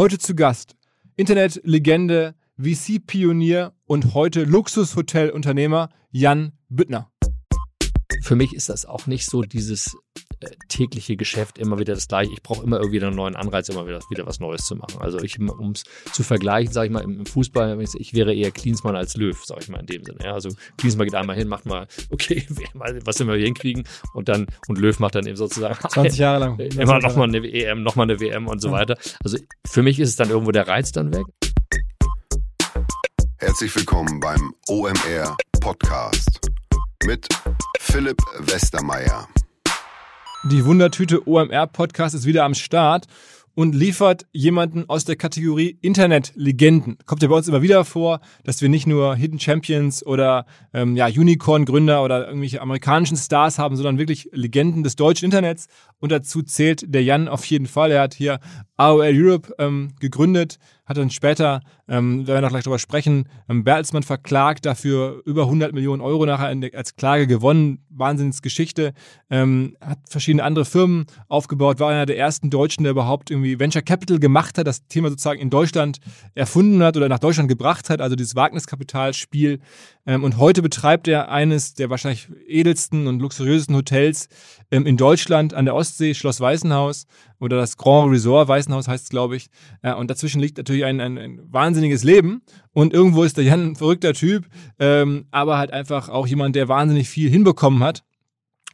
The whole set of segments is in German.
Heute zu Gast Internetlegende, VC-Pionier und heute Luxushotelunternehmer Jan Büttner. Für mich ist das auch nicht so dieses äh, tägliche Geschäft immer wieder das gleiche. Ich brauche immer irgendwie einen neuen Anreiz, immer wieder, wieder was Neues zu machen. Also ich, um es zu vergleichen, sage ich mal, im Fußball, ich wäre eher Klinsmann als Löw, sage ich mal in dem Sinne. Ja, also Klinsmann geht einmal hin, macht mal, okay, was wir hinkriegen und dann, und Löw macht dann eben sozusagen 20 Jahre lang. Immer nochmal eine EM, nochmal eine WM und so ja. weiter. Also für mich ist es dann irgendwo der Reiz dann weg. Herzlich willkommen beim OMR Podcast mit Philipp Westermeier. Die Wundertüte OMR Podcast ist wieder am Start und liefert jemanden aus der Kategorie Internetlegenden. Kommt ja bei uns immer wieder vor, dass wir nicht nur Hidden Champions oder ähm, ja, Unicorn-Gründer oder irgendwelche amerikanischen Stars haben, sondern wirklich Legenden des deutschen Internets. Und dazu zählt der Jan auf jeden Fall. Er hat hier AOL Europe ähm, gegründet, hat dann später, ähm, werden wir noch gleich darüber sprechen, ähm, Bertelsmann verklagt, dafür über 100 Millionen Euro nachher der, als Klage gewonnen. Wahnsinnsgeschichte. Ähm, hat verschiedene andere Firmen aufgebaut, war einer der ersten Deutschen, der überhaupt irgendwie Venture Capital gemacht hat, das Thema sozusagen in Deutschland erfunden hat oder nach Deutschland gebracht hat, also dieses Wagniskapitalspiel. Ähm, und heute betreibt er eines der wahrscheinlich edelsten und luxuriösesten Hotels ähm, in Deutschland an der Ostsee, Schloss Weißenhaus oder das Grand Resort Weißenhaus heißt es, glaube ich. Ja, und dazwischen liegt natürlich ein, ein, ein, wahnsinniges Leben. Und irgendwo ist der Jan ein verrückter Typ, ähm, aber halt einfach auch jemand, der wahnsinnig viel hinbekommen hat.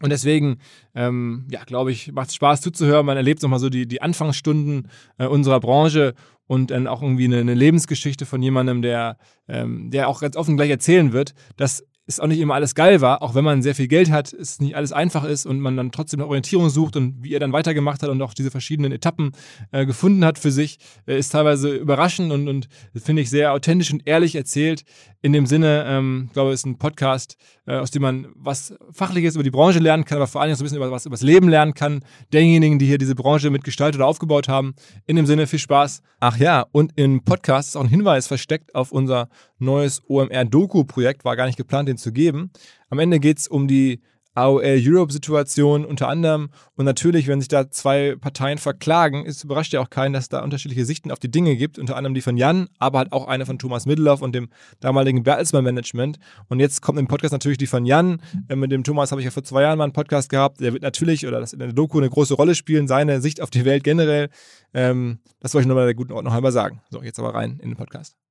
Und deswegen, ähm, ja, glaube ich, macht es Spaß zuzuhören. Man erlebt nochmal so die, die Anfangsstunden äh, unserer Branche und dann auch irgendwie eine, eine Lebensgeschichte von jemandem, der, ähm, der auch ganz offen gleich erzählen wird, dass es auch nicht immer alles geil war, auch wenn man sehr viel Geld hat, es nicht alles einfach ist und man dann trotzdem eine Orientierung sucht und wie er dann weitergemacht hat und auch diese verschiedenen Etappen äh, gefunden hat für sich, äh, ist teilweise überraschend und, und finde ich sehr authentisch und ehrlich erzählt. In dem Sinne, ähm, glaube ich, ist ein Podcast, äh, aus dem man was Fachliches über die Branche lernen kann, aber vor allem so ein bisschen über was über das Leben lernen kann, derjenigen, die hier diese Branche mitgestaltet oder aufgebaut haben. In dem Sinne, viel Spaß. Ach ja, und im Podcast ist auch ein Hinweis versteckt auf unser neues OMR-Doku-Projekt, war gar nicht geplant, den zu geben. Am Ende geht es um die AOL Europe-Situation unter anderem. Und natürlich, wenn sich da zwei Parteien verklagen, ist überrascht ja auch keinen, dass es da unterschiedliche Sichten auf die Dinge gibt. Unter anderem die von Jan, aber halt auch eine von Thomas Middelhoff und dem damaligen Bertelsmann Management. Und jetzt kommt im Podcast natürlich die von Jan. Äh, mit dem Thomas habe ich ja vor zwei Jahren mal einen Podcast gehabt. Der wird natürlich, oder das in der Doku, eine große Rolle spielen, seine Sicht auf die Welt generell. Ähm, das wollte ich nochmal der guten Ordnung halber sagen. So, jetzt aber rein in den Podcast.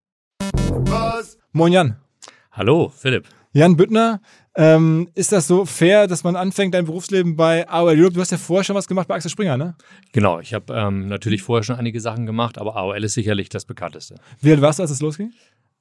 Was? Moin Jan. Hallo, Philipp. Jan Büttner, ähm, ist das so fair, dass man anfängt, dein Berufsleben bei AOL Europe? Du hast ja vorher schon was gemacht bei Axel Springer, ne? Genau, ich habe ähm, natürlich vorher schon einige Sachen gemacht, aber AOL ist sicherlich das bekannteste. Wie alt warst du, als es losging?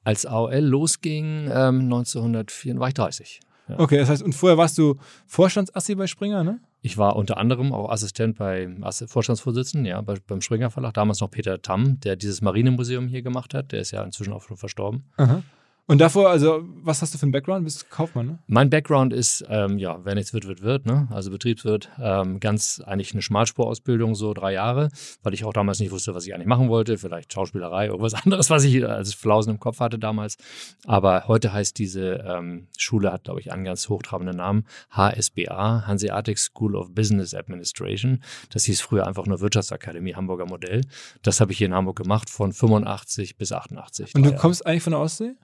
Als AOL losging, ähm, 1904, war ich 30. Ja. Okay, das heißt, und vorher warst du Vorstandsassi bei Springer, ne? Ich war unter anderem auch Assistent bei Vorstandsvorsitzenden, ja, bei, beim Springer Verlag, damals noch Peter Tamm, der dieses Marinemuseum hier gemacht hat. Der ist ja inzwischen auch schon verstorben. Aha. Und davor, also, was hast du für einen Background? Du bist Kaufmann, ne? Mein Background ist, ähm, ja, wer nichts wird, wird, wird, ne? Also Betriebswirt, ähm, ganz eigentlich eine Schmalspurausbildung, so drei Jahre, weil ich auch damals nicht wusste, was ich eigentlich machen wollte. Vielleicht Schauspielerei, irgendwas anderes, was ich als Flausen im Kopf hatte damals. Aber heute heißt diese ähm, Schule, hat, glaube ich, einen ganz hochtrabenden Namen, HSBA, Hanseatic School of Business Administration. Das hieß früher einfach nur Wirtschaftsakademie Hamburger Modell. Das habe ich hier in Hamburg gemacht, von 85 bis 88. Und du kommst eigentlich von der Ostsee?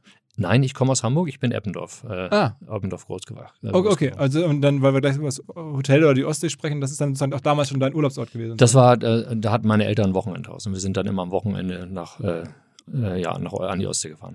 Nein, ich komme aus Hamburg, ich bin Eppendorf. Äh, ah. Eppendorf groß gewachsen. Äh, okay, okay, also und dann, weil wir gleich über das Hotel oder die Ostsee sprechen, das ist dann sozusagen auch damals schon dein Urlaubsort gewesen. Das war, äh, da hatten meine Eltern ein Wochenendhaus und wir sind dann immer am Wochenende nach, äh, äh ja, nach, an die Ostsee gefahren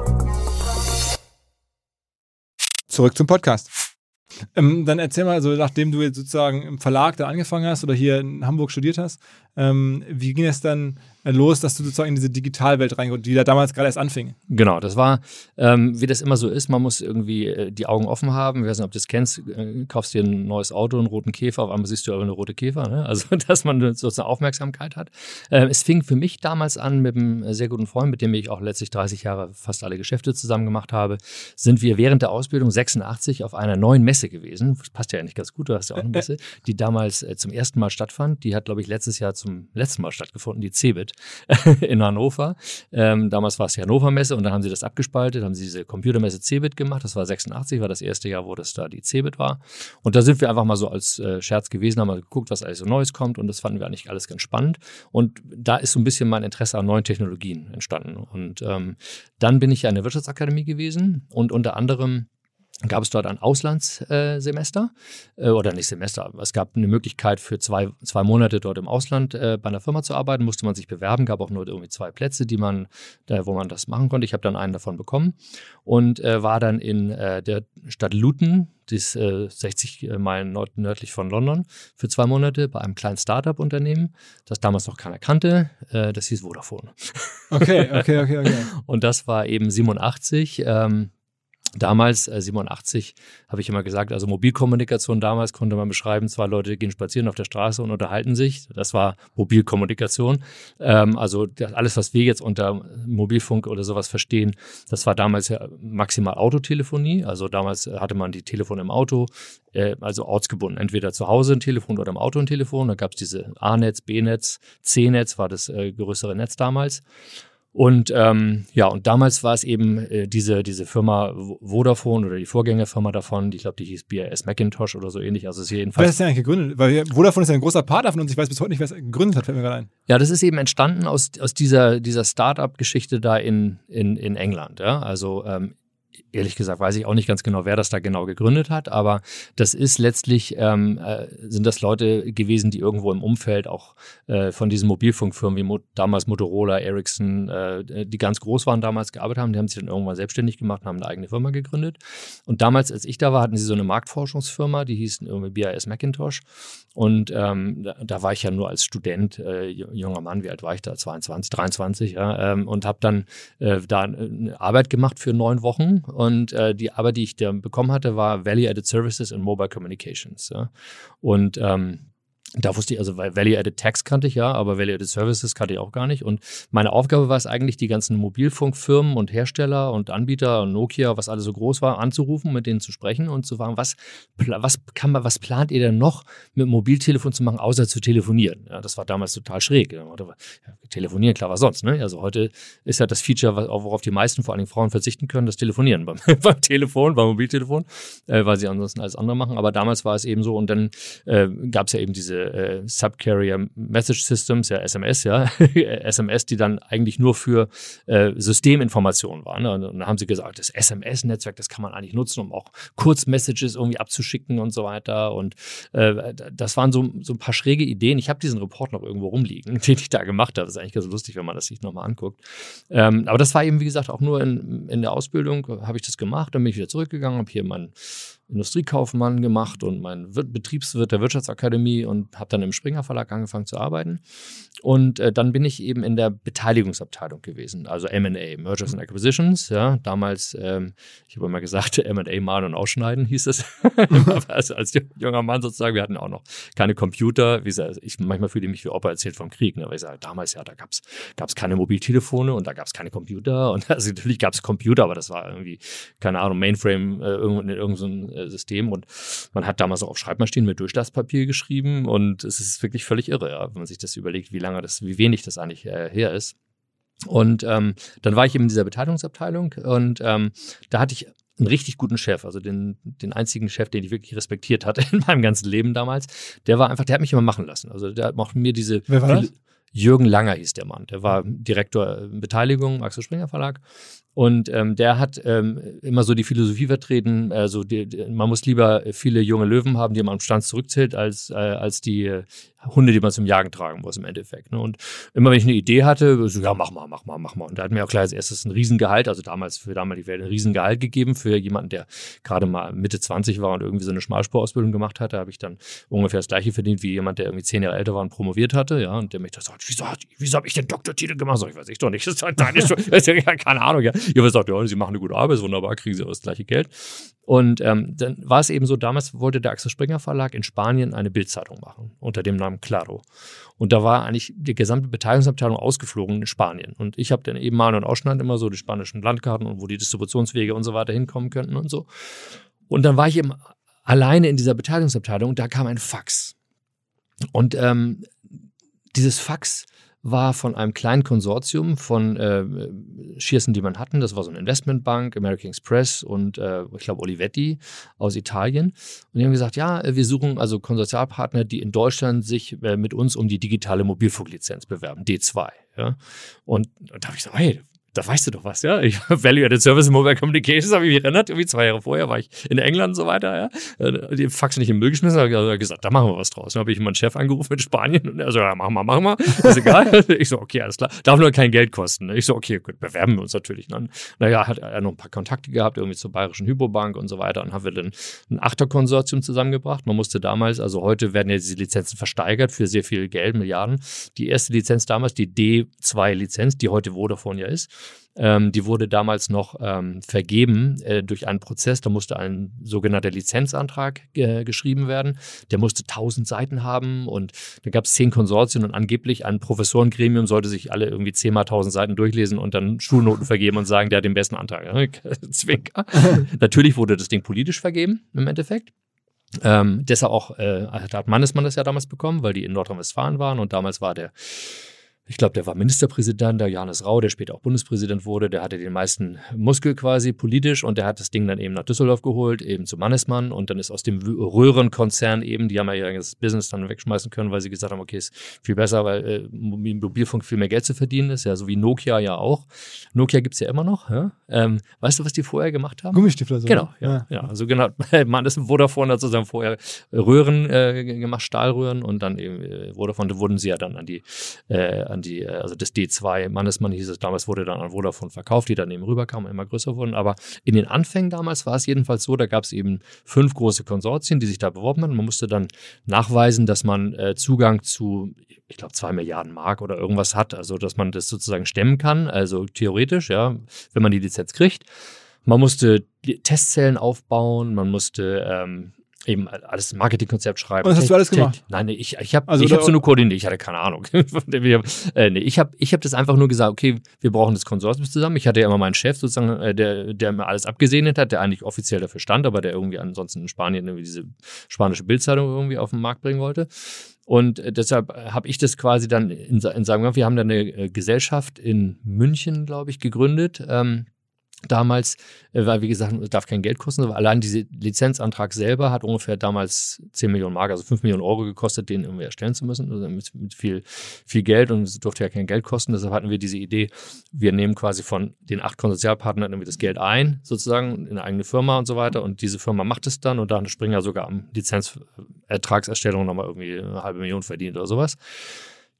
Zurück zum Podcast. Ähm, dann erzähl mal, also nachdem du jetzt sozusagen im Verlag da angefangen hast oder hier in Hamburg studiert hast, ähm, wie ging es dann los, dass du sozusagen in diese Digitalwelt reinkommst, die da damals gerade erst anfing? Genau, das war, ähm, wie das immer so ist, man muss irgendwie äh, die Augen offen haben. Ich weiß nicht, ob du das kennst, äh, kaufst dir ein neues Auto, einen roten Käfer, auf einmal siehst du aber eine rote Käfer, ne? also dass man sozusagen Aufmerksamkeit hat. Ähm, es fing für mich damals an mit einem sehr guten Freund, mit dem ich auch letztlich 30 Jahre fast alle Geschäfte zusammen gemacht habe, sind wir während der Ausbildung 86 auf einer neuen Messe gewesen. Das passt ja eigentlich ganz gut, du hast ja auch eine Messe, die damals äh, zum ersten Mal stattfand. Die hat, glaube ich, letztes Jahr zum letzten Mal stattgefunden, die CeBIT in Hannover. Ähm, damals war es die Hannover Messe und dann haben sie das abgespaltet, haben sie diese Computermesse CeBIT gemacht. Das war 86, war das erste Jahr, wo das da die CeBIT war. Und da sind wir einfach mal so als äh, Scherz gewesen, haben mal geguckt, was alles so Neues kommt und das fanden wir eigentlich alles ganz spannend. Und da ist so ein bisschen mein Interesse an neuen Technologien entstanden. Und ähm, dann bin ich ja in der Wirtschaftsakademie gewesen und unter anderem gab es dort ein Auslandssemester äh, oder nicht Semester. Es gab eine Möglichkeit für zwei, zwei Monate dort im Ausland äh, bei einer Firma zu arbeiten, musste man sich bewerben, gab auch nur irgendwie zwei Plätze, die man, äh, wo man das machen konnte. Ich habe dann einen davon bekommen und äh, war dann in äh, der Stadt Luton, die ist 60 äh, Meilen nord nördlich von London, für zwei Monate bei einem kleinen Startup-Unternehmen, das damals noch keiner kannte. das hieß Vodafone. Okay, okay, okay, okay. und das war eben 87. Ähm, Damals, äh, 87, habe ich immer gesagt, also Mobilkommunikation damals konnte man beschreiben, zwei Leute gehen spazieren auf der Straße und unterhalten sich. Das war Mobilkommunikation. Ähm, also alles, was wir jetzt unter Mobilfunk oder sowas verstehen, das war damals ja maximal Autotelefonie. Also damals hatte man die Telefone im Auto, äh, also ortsgebunden, entweder zu Hause ein Telefon oder im Auto ein Telefon. Da gab es diese A-Netz, B-Netz, C-Netz war das äh, größere Netz damals. Und ähm, ja, und damals war es eben äh, diese, diese Firma Vodafone oder die Vorgängerfirma davon, ich glaube, die hieß BAS Macintosh oder so ähnlich. Also ist jedenfalls. Wer ist denn eigentlich gegründet? Weil Vodafone ist ja ein großer Partner von uns. Ich weiß bis heute nicht, wer es gegründet hat, fällt mir gerade ein. Ja, das ist eben entstanden aus, aus dieser, dieser Start-up-Geschichte da in, in, in England. Ja? Also ähm, ehrlich gesagt weiß ich auch nicht ganz genau, wer das da genau gegründet hat, aber das ist letztlich, ähm, äh, sind das Leute gewesen, die irgendwo im Umfeld auch äh, von diesen Mobilfunkfirmen wie Mo damals Motorola, Ericsson, äh, die ganz groß waren damals gearbeitet haben, die haben sich dann irgendwann selbstständig gemacht und haben eine eigene Firma gegründet. Und damals, als ich da war, hatten sie so eine Marktforschungsfirma, die hieß irgendwie BAS Macintosh und ähm, da, da, war ich ja nur als Student, äh, junger Mann, wie alt war ich da? 22, 23, ja, ähm, und habe dann äh, da eine Arbeit gemacht für neun Wochen und äh, die Arbeit, die ich da bekommen hatte, war Value Added Services in Mobile Communications. Ja. Und ähm, da wusste ich, also Value-Added Tax kannte ich ja, aber Value-Added Services kannte ich auch gar nicht. Und meine Aufgabe war es eigentlich, die ganzen Mobilfunkfirmen und Hersteller und Anbieter und Nokia, was alles so groß war, anzurufen, mit denen zu sprechen und zu fragen, was, was kann man, was plant ihr denn noch mit Mobiltelefon zu machen, außer zu telefonieren? Ja, das war damals total schräg. Ja, telefonieren, klar, was sonst. Ne? Also heute ist ja das Feature, worauf die meisten, vor allem Frauen, verzichten können, das Telefonieren beim, beim Telefon, beim Mobiltelefon, äh, weil sie ansonsten alles andere machen. Aber damals war es eben so und dann äh, gab es ja eben diese äh, Subcarrier Message Systems, ja SMS, ja, SMS, die dann eigentlich nur für äh, Systeminformationen waren. Ne? Und dann haben sie gesagt, das SMS-Netzwerk, das kann man eigentlich nutzen, um auch Kurzmessages irgendwie abzuschicken und so weiter. Und äh, das waren so, so ein paar schräge Ideen. Ich habe diesen Report noch irgendwo rumliegen, den ich da gemacht habe. Das ist eigentlich ganz lustig, wenn man das sich nochmal anguckt. Ähm, aber das war eben, wie gesagt, auch nur in, in der Ausbildung habe ich das gemacht, dann bin ich wieder zurückgegangen, habe hier mein Industriekaufmann gemacht und mein Betriebswirt der Wirtschaftsakademie und habe dann im Springer Verlag angefangen zu arbeiten. Und äh, dann bin ich eben in der Beteiligungsabteilung gewesen, also M&A, Mergers and Acquisitions. Ja, damals, ähm, ich habe immer gesagt, M&A malen und ausschneiden hieß es. also als junger Mann sozusagen, wir hatten auch noch keine Computer. Wie gesagt, ich manchmal fühle ich mich wie Opa erzählt vom Krieg. Ne? Weil ich sage, damals ja, da gab es keine Mobiltelefone und da gab es keine Computer. Und also natürlich gab es Computer, aber das war irgendwie, keine Ahnung, Mainframe äh, in irgendeinem äh, System. Und man hat damals auch auf Schreibmaschinen mit Durchlasspapier geschrieben. Und es ist wirklich völlig irre, ja, wenn man sich das überlegt, wie lange lange das, wie wenig das eigentlich äh, her ist. Und ähm, dann war ich eben in dieser Beteiligungsabteilung und ähm, da hatte ich einen richtig guten Chef, also den, den einzigen Chef, den ich wirklich respektiert hatte in meinem ganzen Leben damals. Der war einfach, der hat mich immer machen lassen. Also der hat mir diese. Wer war das? Jürgen Langer hieß der Mann. Der war Direktor Beteiligung, Axel Springer Verlag. Und ähm, der hat ähm, immer so die Philosophie vertreten, also die, die, man muss lieber viele junge Löwen haben, die man am Stand zurückzählt, als, äh, als die äh, Hunde, die man zum Jagen tragen muss im Endeffekt. Ne? Und immer wenn ich eine Idee hatte, so, ja, mach mal, mach mal, mach mal. Und da hat mir auch gleich als erstes ein Riesengehalt, also damals für damalige Welt ein Riesengehalt gegeben für jemanden, der gerade mal Mitte 20 war und irgendwie so eine Schmalspurausbildung gemacht hatte, habe ich dann ungefähr das gleiche verdient wie jemand, der irgendwie zehn Jahre älter war und promoviert hatte, ja, und der mich da sagt, wieso, wieso habe ich den Doktortitel gemacht? So, ich weiß ich doch nicht, das ist halt deine ja, keine Ahnung, ja. Ihr sagt, ja, sie machen eine gute Arbeit, ist wunderbar, kriegen sie auch das gleiche Geld. Und ähm, dann war es eben so, damals wollte der Axel Springer Verlag in Spanien eine Bildzeitung machen, unter dem Namen Claro. Und da war eigentlich die gesamte Beteiligungsabteilung ausgeflogen in Spanien. Und ich habe dann eben mal und Ausschnitt immer so die spanischen Landkarten und wo die Distributionswege und so weiter hinkommen könnten und so. Und dann war ich eben alleine in dieser Beteiligungsabteilung und da kam ein Fax. Und ähm, dieses Fax war von einem kleinen Konsortium von äh, Schiersen, die man hatten. Das war so eine Investmentbank, American Express und äh, ich glaube Olivetti aus Italien. Und die haben gesagt, ja, wir suchen also Konsortialpartner, die in Deutschland sich äh, mit uns um die digitale Mobilfunklizenz bewerben, D2. Ja? Und, und da habe ich gesagt, hey, da weißt du doch was, ja. Ich Value Added Service in Mobile Communications, habe ich mich erinnert, irgendwie zwei Jahre vorher war ich in England und so weiter, ja. Äh, die Fax nicht im Müll geschmissen, habe gesagt, da machen wir was draus. Dann habe ich meinen Chef angerufen in Spanien und er so, ja, machen wir, machen wir, ist egal. ich so, okay, alles klar. Darf nur kein Geld kosten. Ich so, okay, gut, bewerben wir uns natürlich. Dann, naja, hat er noch ein paar Kontakte gehabt, irgendwie zur Bayerischen Hypobank und so weiter und haben wir dann ein Achterkonsortium zusammengebracht. Man musste damals, also heute werden ja diese Lizenzen versteigert für sehr viel Geld, Milliarden. Die erste Lizenz damals, die D2-Lizenz, die heute Vodafone ja ist, ähm, die wurde damals noch ähm, vergeben äh, durch einen Prozess. Da musste ein sogenannter Lizenzantrag äh, geschrieben werden. Der musste 1000 Seiten haben und da gab es zehn Konsortien und angeblich ein Professorengremium sollte sich alle irgendwie zehnmal 1000 Seiten durchlesen und dann Schulnoten vergeben und sagen, der hat den besten Antrag. Zwinker. Natürlich wurde das Ding politisch vergeben im Endeffekt. Ähm, deshalb auch, äh, hat Mannesmann das ja damals bekommen, weil die in Nordrhein-Westfalen waren und damals war der ich glaube, der war Ministerpräsident, der Johannes Rau, der später auch Bundespräsident wurde, der hatte den meisten Muskel quasi politisch und der hat das Ding dann eben nach Düsseldorf geholt, eben zu Mannesmann und dann ist aus dem Röhrenkonzern eben, die haben ja ihr Business dann wegschmeißen können, weil sie gesagt haben, okay, ist viel besser, weil äh, Mobilfunk viel mehr Geld zu verdienen ist, ja, so wie Nokia ja auch. Nokia gibt es ja immer noch, ja? Ähm, weißt du, was die vorher gemacht haben? Gummistifter so. Genau, ja, ja. ja. Also genau, Mannesmann, Vodafone hat sozusagen vorher Röhren äh, gemacht, Stahlröhren und dann eben äh, Vodafone, da wurden sie ja dann an die, äh, an die, äh, also das D2 Mannesmann hieß es damals, wurde dann an Vodafone verkauft, die dann eben rüberkamen, immer größer wurden. Aber in den Anfängen damals war es jedenfalls so, da gab es eben fünf große Konsortien, die sich da beworben haben. Man musste dann nachweisen, dass man äh, Zugang zu, ich glaube, zwei Milliarden Mark oder irgendwas hat, also dass man das sozusagen stemmen kann, also theoretisch, ja, wenn man die Lizenz kriegt. Man musste Testzellen aufbauen, man musste ähm, eben alles Marketingkonzept schreiben. Und hast du alles gemacht? Nein, nee, ich, ich habe also, ich hab so nur koordiniert, ich hatte keine Ahnung. äh, nee, ich habe ich hab das einfach nur gesagt, okay, wir brauchen das Konsortium zusammen. Ich hatte ja immer meinen Chef sozusagen, äh, der, der mir alles abgesegnet hat, der eigentlich offiziell dafür stand, aber der irgendwie ansonsten in Spanien irgendwie diese spanische Bildzeitung irgendwie auf den Markt bringen wollte. Und äh, deshalb habe ich das quasi dann in, in sagen, wir haben da eine äh, Gesellschaft in München, glaube ich, gegründet. Ähm, damals, äh, weil wie gesagt, es darf kein Geld kosten, aber allein dieser Lizenzantrag selber hat ungefähr damals 10 Millionen Mark, also 5 Millionen Euro gekostet, den irgendwie erstellen zu müssen, also mit, mit viel, viel Geld und es durfte ja kein Geld kosten. Deshalb hatten wir diese Idee, wir nehmen quasi von den acht Konsortialpartnern irgendwie das Geld ein, sozusagen, in eine eigene Firma und so weiter und diese Firma macht es dann und dann Springer sogar am Lizenzertragserstellung nochmal irgendwie eine halbe Million verdient oder sowas.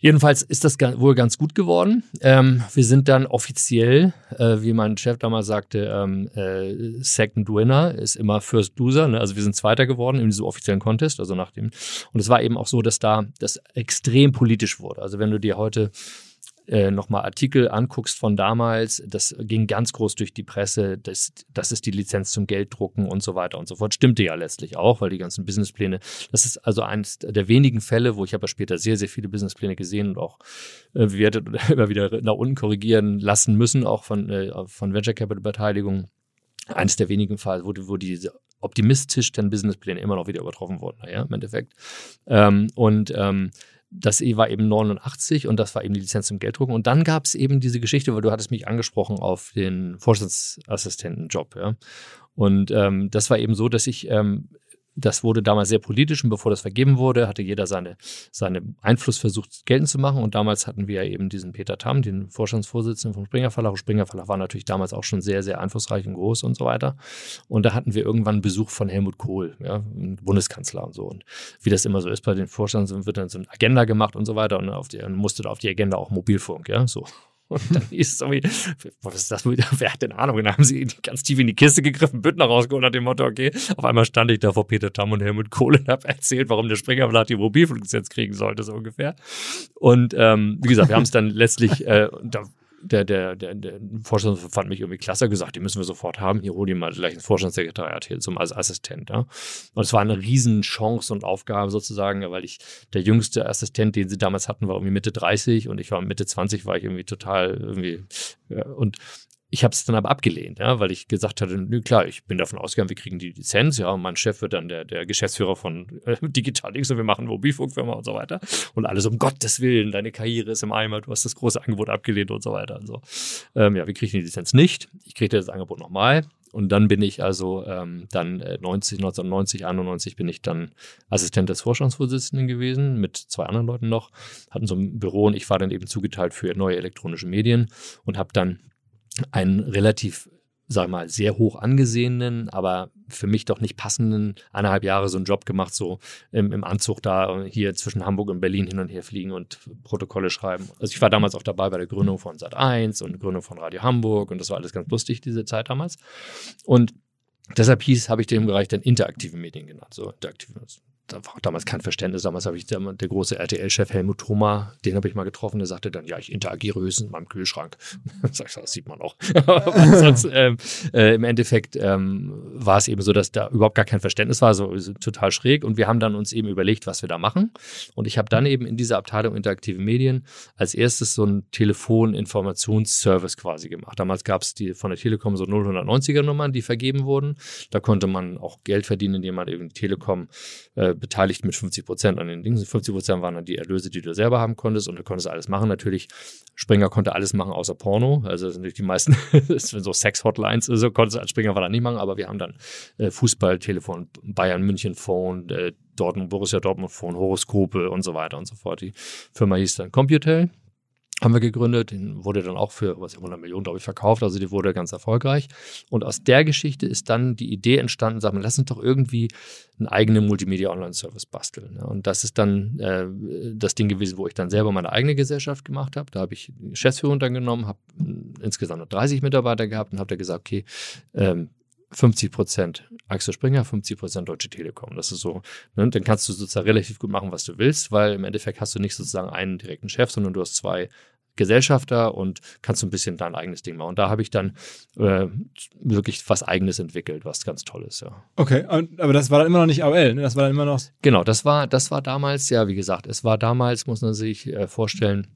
Jedenfalls ist das wohl ganz gut geworden. Ähm, wir sind dann offiziell, äh, wie mein Chef damals sagte, ähm, äh, Second Winner ist immer First Loser. Ne? Also wir sind Zweiter geworden in diesem offiziellen Contest. Also nach dem. Und es war eben auch so, dass da das extrem politisch wurde. Also wenn du dir heute äh, nochmal Artikel anguckst von damals, das ging ganz groß durch die Presse, das, das ist die Lizenz zum Gelddrucken und so weiter und so fort. Stimmte ja letztlich auch, weil die ganzen Businesspläne, das ist also eines der wenigen Fälle, wo ich habe ja später sehr, sehr viele Businesspläne gesehen und auch äh, bewertet und immer wieder nach unten korrigieren lassen müssen, auch von, äh, von Venture Capital Beteiligung. Eines der wenigen Fälle, wo, wo diese optimistisch dann Businesspläne immer noch wieder übertroffen wurden, naja, im Endeffekt. Ähm, und ähm, das E war eben 89 und das war eben die Lizenz zum Gelddrucken. Und dann gab es eben diese Geschichte, weil du hattest mich angesprochen auf den Vorstandsassistentenjob. Ja? Und ähm, das war eben so, dass ich ähm, das wurde damals sehr politisch und bevor das vergeben wurde, hatte jeder seine, seine Einfluss versucht geltend zu machen. Und damals hatten wir eben diesen Peter Tam, den Vorstandsvorsitzenden vom Springer Verlag. Und Springer Verlag war natürlich damals auch schon sehr, sehr einflussreich und groß und so weiter. Und da hatten wir irgendwann Besuch von Helmut Kohl, ja, Bundeskanzler und so. Und wie das immer so ist bei den Vorstands, wird dann so eine Agenda gemacht und so weiter. Und auf die, musste auf die Agenda auch Mobilfunk, ja, so. Und dann hieß es irgendwie, was ist das? Wer hat denn Ahnung? Und dann haben sie ganz tief in die Kiste gegriffen, Büttner rausgeholt nach dem Motto, okay, auf einmal stand ich da vor Peter Tam und Helmut Kohl und habe erzählt, warum der Springer die Mobilfunklizenz kriegen sollte, so ungefähr. Und ähm, wie gesagt, wir haben es dann letztlich, äh, da der, der, der, der Vorstand fand mich irgendwie klasse, gesagt, die müssen wir sofort haben. Hier hol die mal gleich ins Vorstandssekretariat hier zum als Assistent. Ja. Und es war eine Riesenchance und Aufgabe sozusagen, weil ich der jüngste Assistent, den sie damals hatten, war irgendwie Mitte 30 und ich war Mitte 20, war ich irgendwie total irgendwie ja, und ich habe es dann aber abgelehnt, ja, weil ich gesagt hatte, nö, klar, ich bin davon ausgegangen, wir kriegen die Lizenz, ja, und mein Chef wird dann der, der Geschäftsführer von äh, Digitalix und wir machen Mobilfunkfirma und so weiter. Und alles um Gottes Willen, deine Karriere ist im Eimer, du hast das große Angebot abgelehnt und so weiter. Und so. Ähm, ja, wir kriegen die Lizenz nicht. Ich kriegte das Angebot nochmal. Und dann bin ich also ähm, dann äh, 90, 1990, 91 bin ich dann Assistent des Vorstandsvorsitzenden gewesen mit zwei anderen Leuten noch, hatten so ein Büro und ich war dann eben zugeteilt für neue elektronische Medien und habe dann einen relativ, sag mal, sehr hoch angesehenen, aber für mich doch nicht passenden eineinhalb Jahre so einen Job gemacht, so im, im Anzug da hier zwischen Hamburg und Berlin hin und her fliegen und Protokolle schreiben. Also ich war damals auch dabei bei der Gründung von Sat1 und Gründung von Radio Hamburg und das war alles ganz lustig, diese Zeit damals. Und deshalb hieß, habe ich dem Bereich dann interaktive Medien genannt. So interaktive, da war damals kein Verständnis. Damals habe ich der, der große RTL-Chef Helmut Thoma, den habe ich mal getroffen, der sagte dann, ja, ich interagiere höchstens in meinem Kühlschrank. das sieht man auch. sonst, ähm, äh, im Endeffekt ähm, war es eben so, dass da überhaupt gar kein Verständnis war, so total schräg. Und wir haben dann uns eben überlegt, was wir da machen. Und ich habe dann eben in dieser Abteilung interaktive Medien als erstes so einen Telefoninformationsservice quasi gemacht. Damals gab es die von der Telekom so 090er Nummern, die vergeben wurden. Da konnte man auch Geld verdienen, indem man eben Telekom äh, beteiligt mit 50 Prozent an den Dingen. 50 Prozent waren dann die Erlöse, die du selber haben konntest und du konntest alles machen. Natürlich, Springer konnte alles machen außer Porno. Also das sind natürlich die meisten, so Sex-Hotlines, also konntest als Springer war da nicht machen, aber wir haben dann äh, Fußball, Telefon, Bayern, München Phone, äh, Dortmund, Borussia Dortmund Phone, Horoskope und so weiter und so fort. Die Firma hieß dann Computel haben wir gegründet. Den wurde dann auch für was 100 Millionen, glaube ich, verkauft. Also die wurde ganz erfolgreich. Und aus der Geschichte ist dann die Idee entstanden, sagen wir, lass uns doch irgendwie einen eigenen Multimedia-Online-Service basteln. Und das ist dann äh, das Ding gewesen, wo ich dann selber meine eigene Gesellschaft gemacht habe. Da habe ich Geschäftsführung dann genommen, habe insgesamt noch 30 Mitarbeiter gehabt und habe da gesagt, okay, ähm, 50 Prozent Axel Springer, 50 Prozent Deutsche Telekom. Das ist so, ne? dann kannst du sozusagen relativ gut machen, was du willst, weil im Endeffekt hast du nicht sozusagen einen direkten Chef, sondern du hast zwei Gesellschafter und kannst so ein bisschen dein eigenes Ding machen. Und da habe ich dann äh, wirklich was Eigenes entwickelt, was ganz toll ist, ja. Okay, aber das war dann immer noch nicht AOL, ne? Das war dann immer noch. Genau, das war, das war damals, ja, wie gesagt, es war damals, muss man sich äh, vorstellen,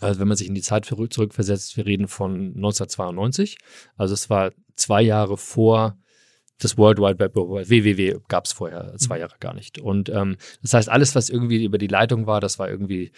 also wenn man sich in die Zeit zurückversetzt, wir reden von 1992. Also es war zwei Jahre vor das World Wide Web, www gab es vorher zwei mhm. Jahre gar nicht. Und ähm, das heißt, alles, was irgendwie über die Leitung war, das war irgendwie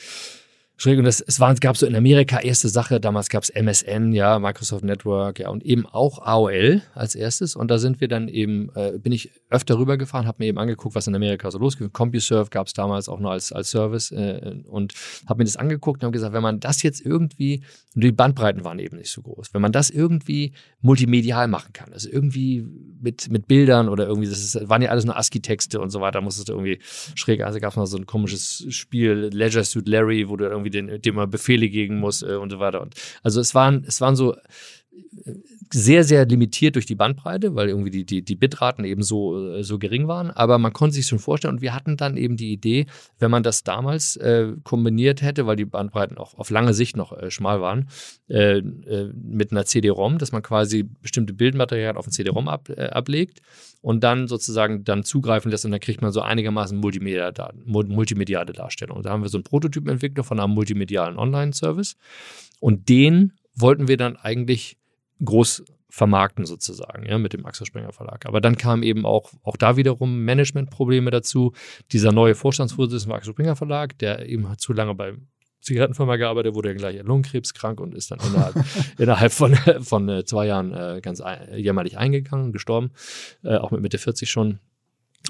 schräg. Und das, es war, gab so in Amerika erste Sache, damals gab es MSN, ja, Microsoft Network, ja, und eben auch AOL als erstes. Und da sind wir dann eben, äh, bin ich öfter rübergefahren, habe mir eben angeguckt, was in Amerika so losgeht. CompuServe gab es damals auch noch als, als Service äh, und habe mir das angeguckt und habe gesagt, wenn man das jetzt irgendwie, und die Bandbreiten waren eben nicht so groß, wenn man das irgendwie multimedial machen kann, also irgendwie mit, mit Bildern oder irgendwie, das ist, waren ja alles nur ASCII-Texte und so weiter, musstest du irgendwie schräg, also gab es noch so ein komisches Spiel, Leisure Suit Larry, wo du irgendwie irgendwie den, dem man Befehle gegen muss äh, und so weiter. Und also es waren, es waren so sehr, sehr limitiert durch die Bandbreite, weil irgendwie die, die, die Bitraten eben so, äh, so gering waren. Aber man konnte sich schon vorstellen und wir hatten dann eben die Idee, wenn man das damals äh, kombiniert hätte, weil die Bandbreiten auch auf lange Sicht noch äh, schmal waren, äh, äh mit einer CD-ROM, dass man quasi bestimmte Bildmaterialien auf ein CD-ROM ab, äh, ablegt und dann sozusagen dann zugreifen lässt und dann kriegt man so einigermaßen Multimedia multimediale Darstellung. Und da haben wir so einen Prototypen entwickelt von einem multimedialen Online-Service und den wollten wir dann eigentlich groß vermarkten sozusagen, ja, mit dem Axel Springer Verlag. Aber dann kamen eben auch, auch da wiederum Managementprobleme dazu. Dieser neue Vorstandsvorsitzende Axel Springer Verlag, der eben zu lange bei Zigarettenfirma gearbeitet, wurde dann gleich Lungenkrebskrank und ist dann innerhalb, innerhalb von, von äh, zwei Jahren äh, ganz jämmerlich eingegangen, gestorben, äh, auch mit Mitte 40 schon.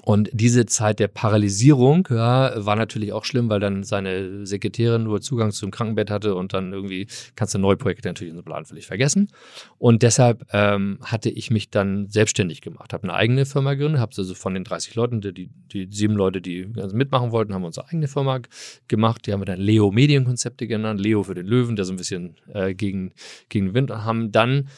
Und diese Zeit der Paralysierung ja, war natürlich auch schlimm, weil dann seine Sekretärin nur Zugang zum Krankenbett hatte und dann irgendwie kannst du neue Projekte natürlich in so Plan völlig vergessen. Und deshalb ähm, hatte ich mich dann selbstständig gemacht, habe eine eigene Firma gegründet, habe also von den 30 Leuten, die, die, sieben Leute, die mitmachen wollten, haben unsere eigene Firma gemacht. Die haben wir dann Leo Medienkonzepte genannt, Leo für den Löwen, der so ein bisschen äh, gegen, gegen den Wind, haben dann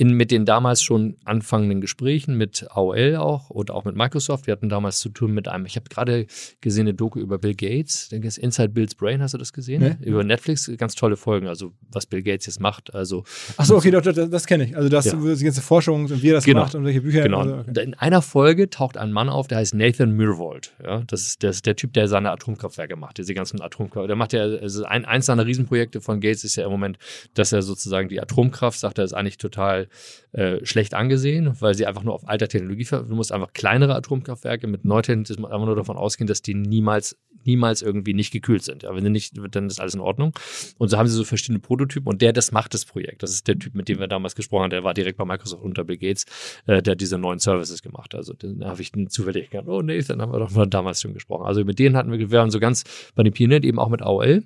in, mit den damals schon anfangenden Gesprächen mit AOL auch und auch mit Microsoft. Wir hatten damals zu tun mit einem, ich habe gerade gesehen, eine Doku über Bill Gates, denke es Inside Bill's Brain, hast du das gesehen? Nee. Über Netflix, ganz tolle Folgen, also was Bill Gates jetzt macht. Also, Achso, okay, das, das, das kenne ich. Also das, ja. die ganze Forschung und wie er das genau. macht und welche Bücher. Genau. Also, okay. In einer Folge taucht ein Mann auf, der heißt Nathan Myhrvold. Ja, das, ist, das ist der Typ, der seine Atomkraftwerke macht, diese ganzen Atomkraftwerke. Der macht ja, also ein, eins seiner Riesenprojekte von Gates ist ja im Moment, dass er sozusagen die Atomkraft, sagt er, ist eigentlich total äh, schlecht angesehen, weil sie einfach nur auf alter Technologie, du musst einfach kleinere Atomkraftwerke mit Neutechnik einfach nur davon ausgehen, dass die niemals niemals irgendwie nicht gekühlt sind. Ja, wenn sie nicht, dann ist alles in Ordnung. Und so haben sie so verschiedene Prototypen und der, das macht das Projekt. Das ist der Typ, mit dem wir damals gesprochen haben, der war direkt bei Microsoft unter Bill Gates, äh, der hat diese neuen Services gemacht. Also dann habe ich zufällig gedacht, oh nee, dann haben wir doch mal damals schon gesprochen. Also mit denen hatten wir, wir waren so ganz bei den Pionieren eben auch mit AOL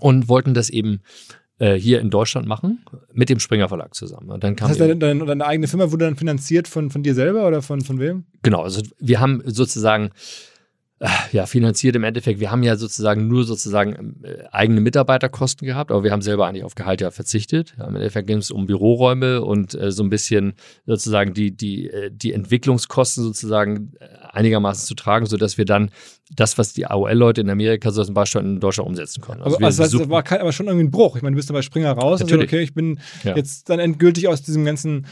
und wollten das eben hier in Deutschland machen, mit dem Springer Verlag zusammen. Und dann kam das heißt, deine, deine, deine, eigene Firma wurde dann finanziert von, von dir selber oder von, von wem? Genau, also wir haben sozusagen äh, ja, finanziert im Endeffekt. Wir haben ja sozusagen nur sozusagen äh, eigene Mitarbeiterkosten gehabt, aber wir haben selber eigentlich auf Gehalt ja verzichtet. Ja, Im Endeffekt ging es um Büroräume und äh, so ein bisschen sozusagen die, die, äh, die Entwicklungskosten sozusagen äh, einigermaßen zu tragen, sodass wir dann das, was die AOL-Leute in Amerika so zum Beispiel in Deutschland umsetzen können. Also aber, also das war kein, aber schon irgendwie ein Bruch. Ich meine, du bist dann bei Springer raus Natürlich. und so, okay, ich bin ja. jetzt dann endgültig aus diesem ganzen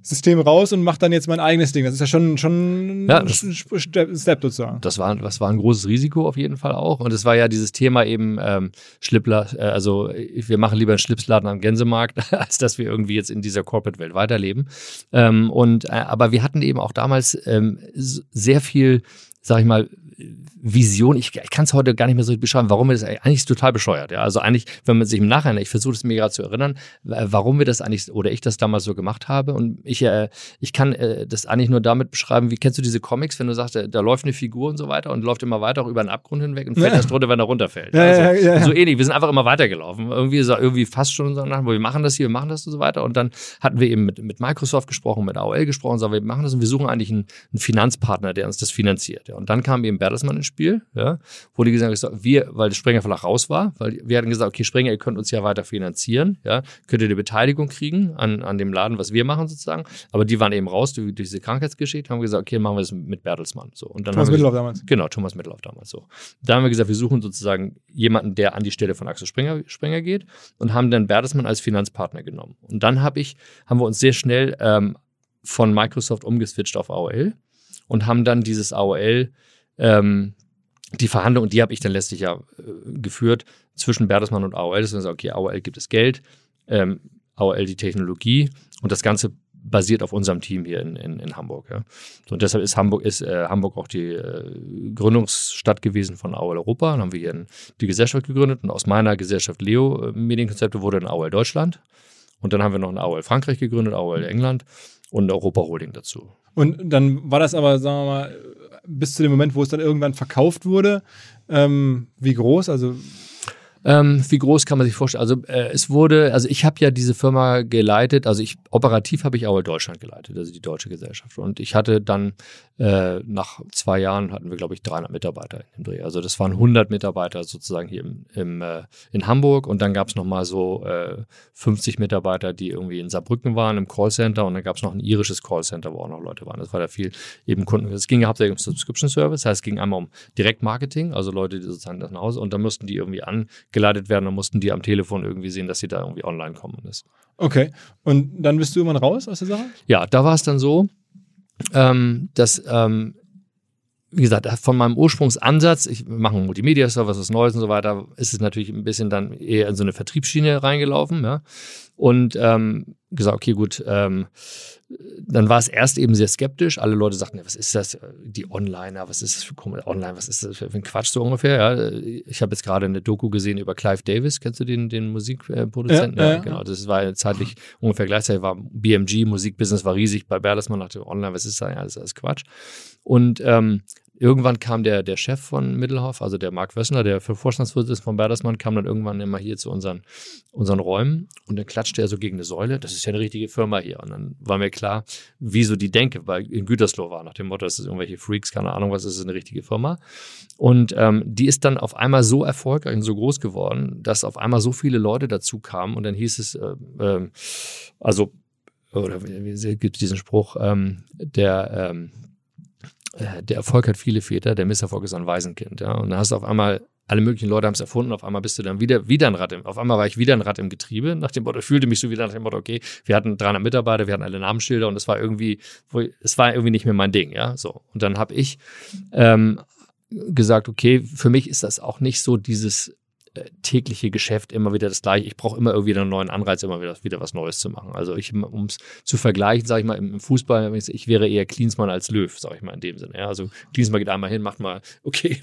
System raus und mache dann jetzt mein eigenes Ding. Das ist ja schon, schon ja, das, ein Step sozusagen. Das war, das war ein großes Risiko auf jeden Fall auch. Und es war ja dieses Thema eben ähm, Schlippler, äh, also wir machen lieber einen Schlipsladen am Gänsemarkt, als dass wir irgendwie jetzt in dieser Corporate-Welt weiterleben. Ähm, und, äh, aber wir hatten eben auch damals ähm, sehr viel, sag ich mal, Vision, ich, ich kann es heute gar nicht mehr so beschreiben, warum wir das eigentlich ist total bescheuert. Ja? Also eigentlich, wenn man sich im Nachhinein, ich versuche es mir gerade zu erinnern, warum wir das eigentlich oder ich das damals so gemacht habe. Und ich, äh, ich kann äh, das eigentlich nur damit beschreiben, wie kennst du diese Comics, wenn du sagst, da, da, läuft eine Figur und so weiter und läuft immer weiter auch über einen Abgrund hinweg und fällt ja. erst runter, wenn er runterfällt. Ja, also, ja, So ähnlich, wir sind einfach immer weitergelaufen. Irgendwie, irgendwie fast schon so nach, wir machen das hier, wir machen das und so weiter. Und dann hatten wir eben mit, mit Microsoft gesprochen, mit AOL gesprochen, sagen wir machen das und wir suchen eigentlich einen, einen Finanzpartner, der uns das finanziert. Und dann kam eben Bertelsmann ins Spiel, ja, wo die gesagt haben, wir, weil der Springer Verlag raus war, weil wir hatten gesagt, okay, Springer, ihr könnt uns ja weiter finanzieren, ja, könnt ihr eine Beteiligung kriegen an, an dem Laden, was wir machen sozusagen, aber die waren eben raus durch, durch diese Krankheitsgeschichte, haben gesagt, okay, machen wir das mit Bertelsmann, so. Und dann Thomas Mittellauf damals. Genau, Thomas Mittellauf damals, so. Da haben wir gesagt, wir suchen sozusagen jemanden, der an die Stelle von Axel Springer, Springer geht und haben dann Bertelsmann als Finanzpartner genommen. Und dann habe ich, haben wir uns sehr schnell ähm, von Microsoft umgeswitcht auf AOL und haben dann dieses AOL ähm, die Verhandlung, und die habe ich dann letztlich ja äh, geführt zwischen Bertelsmann und AOL. Das ist okay, AOL gibt es Geld, ähm, AOL die Technologie und das Ganze basiert auf unserem Team hier in, in, in Hamburg. Ja. So, und deshalb ist Hamburg, ist, äh, Hamburg auch die äh, Gründungsstadt gewesen von AOL Europa. Dann haben wir hier die Gesellschaft gegründet und aus meiner Gesellschaft Leo äh, Medienkonzepte wurde dann AOL Deutschland. Und dann haben wir noch ein AOL Frankreich gegründet, AOL England und Europa Holding dazu. Und dann war das aber, sagen wir mal, bis zu dem Moment, wo es dann irgendwann verkauft wurde, ähm, wie groß? Also Ähm, wie groß kann man sich vorstellen? Also äh, es wurde, also ich habe ja diese Firma geleitet, also ich operativ habe ich AOL Deutschland geleitet, also die deutsche Gesellschaft. Und ich hatte dann äh, nach zwei Jahren hatten wir, glaube ich, 300 Mitarbeiter in dem Dreh. Also das waren 100 Mitarbeiter sozusagen hier im, im äh, in Hamburg und dann gab es nochmal so äh, 50 Mitarbeiter, die irgendwie in Saarbrücken waren im Callcenter und dann gab es noch ein irisches Callcenter, wo auch noch Leute waren. Das war da viel eben Kunden. Es ging hauptsächlich um Subscription Service, das heißt, es ging einmal um Direktmarketing, also Leute, die sozusagen das nach Hause und dann mussten die irgendwie angeleitet werden und mussten die am Telefon irgendwie sehen, dass sie da irgendwie online kommen. Ist. Okay. Und dann bist du irgendwann raus aus der Sache? Ja, da war es dann so, ähm, dass ähm, wie gesagt, von meinem Ursprungsansatz, ich mache einen Multimedia-Server, was Neues und so weiter, ist es natürlich ein bisschen dann eher in so eine Vertriebsschiene reingelaufen, ja. Und ähm, gesagt, okay, gut, ähm, dann war es erst eben sehr skeptisch. Alle Leute sagten, was ist das, die Onliner, was ist das für Online, was ist das für ein Quatsch so ungefähr. Ja, ich habe jetzt gerade eine Doku gesehen über Clive Davis, kennst du den, den Musikproduzenten? Ja, ja, ja, genau, das war zeitlich ungefähr gleichzeitig, war BMG, Musikbusiness war riesig bei Bertelsmann, dachte, Online, was ist das, alles, alles Quatsch. Und ähm, irgendwann kam der, der Chef von Mittelhoff, also der Marc Wössner, der für Vorstandsvorsitzender von Bertelsmann, kam dann irgendwann immer hier zu unseren, unseren Räumen und dann klatschte er so gegen eine Säule. Das ist ja eine richtige Firma hier. Und dann war mir klar, wieso die Denke weil in Gütersloh war, nach dem Motto, das ist irgendwelche Freaks, keine Ahnung, was ist eine richtige Firma. Und ähm, die ist dann auf einmal so erfolgreich und so groß geworden, dass auf einmal so viele Leute dazu kamen und dann hieß es, äh, äh, also, oder wie, gibt es diesen Spruch, ähm, der, ähm, äh, der Erfolg hat viele Väter, der Misserfolg ist ein Waisenkind. Ja? Und dann hast du auf einmal, alle möglichen Leute haben es erfunden, auf einmal bist du dann wieder, wieder ein Rad im, auf einmal war ich wieder ein Rad im Getriebe, nach dem Motto, fühlte mich so wieder nach dem Motto, okay, wir hatten 300 Mitarbeiter, wir hatten alle Namensschilder und es war irgendwie, es war irgendwie nicht mehr mein Ding, ja, so. Und dann habe ich ähm, gesagt, okay, für mich ist das auch nicht so dieses äh, tägliche Geschäft immer wieder das gleiche. Ich brauche immer irgendwie einen neuen Anreiz, immer wieder, wieder was Neues zu machen. Also ich, um es zu vergleichen, sage ich mal, im, Fußball, ich wäre eher Klinsmann als Löw, sage ich mal in dem Sinne. Ja, also Klinsmann geht einmal hin, macht mal, okay,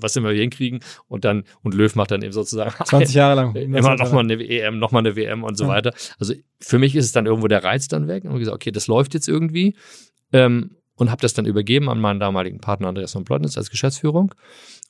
was sind wir hinkriegen und dann, und Löw macht dann eben sozusagen 20 Jahre lang. Immer nochmal eine EM, nochmal eine WM und so weiter. Also für mich ist es dann irgendwo der Reiz dann weg und gesagt, okay, das läuft jetzt irgendwie. Ähm, und habe das dann übergeben an meinen damaligen Partner Andreas von Plotnitz als Geschäftsführung.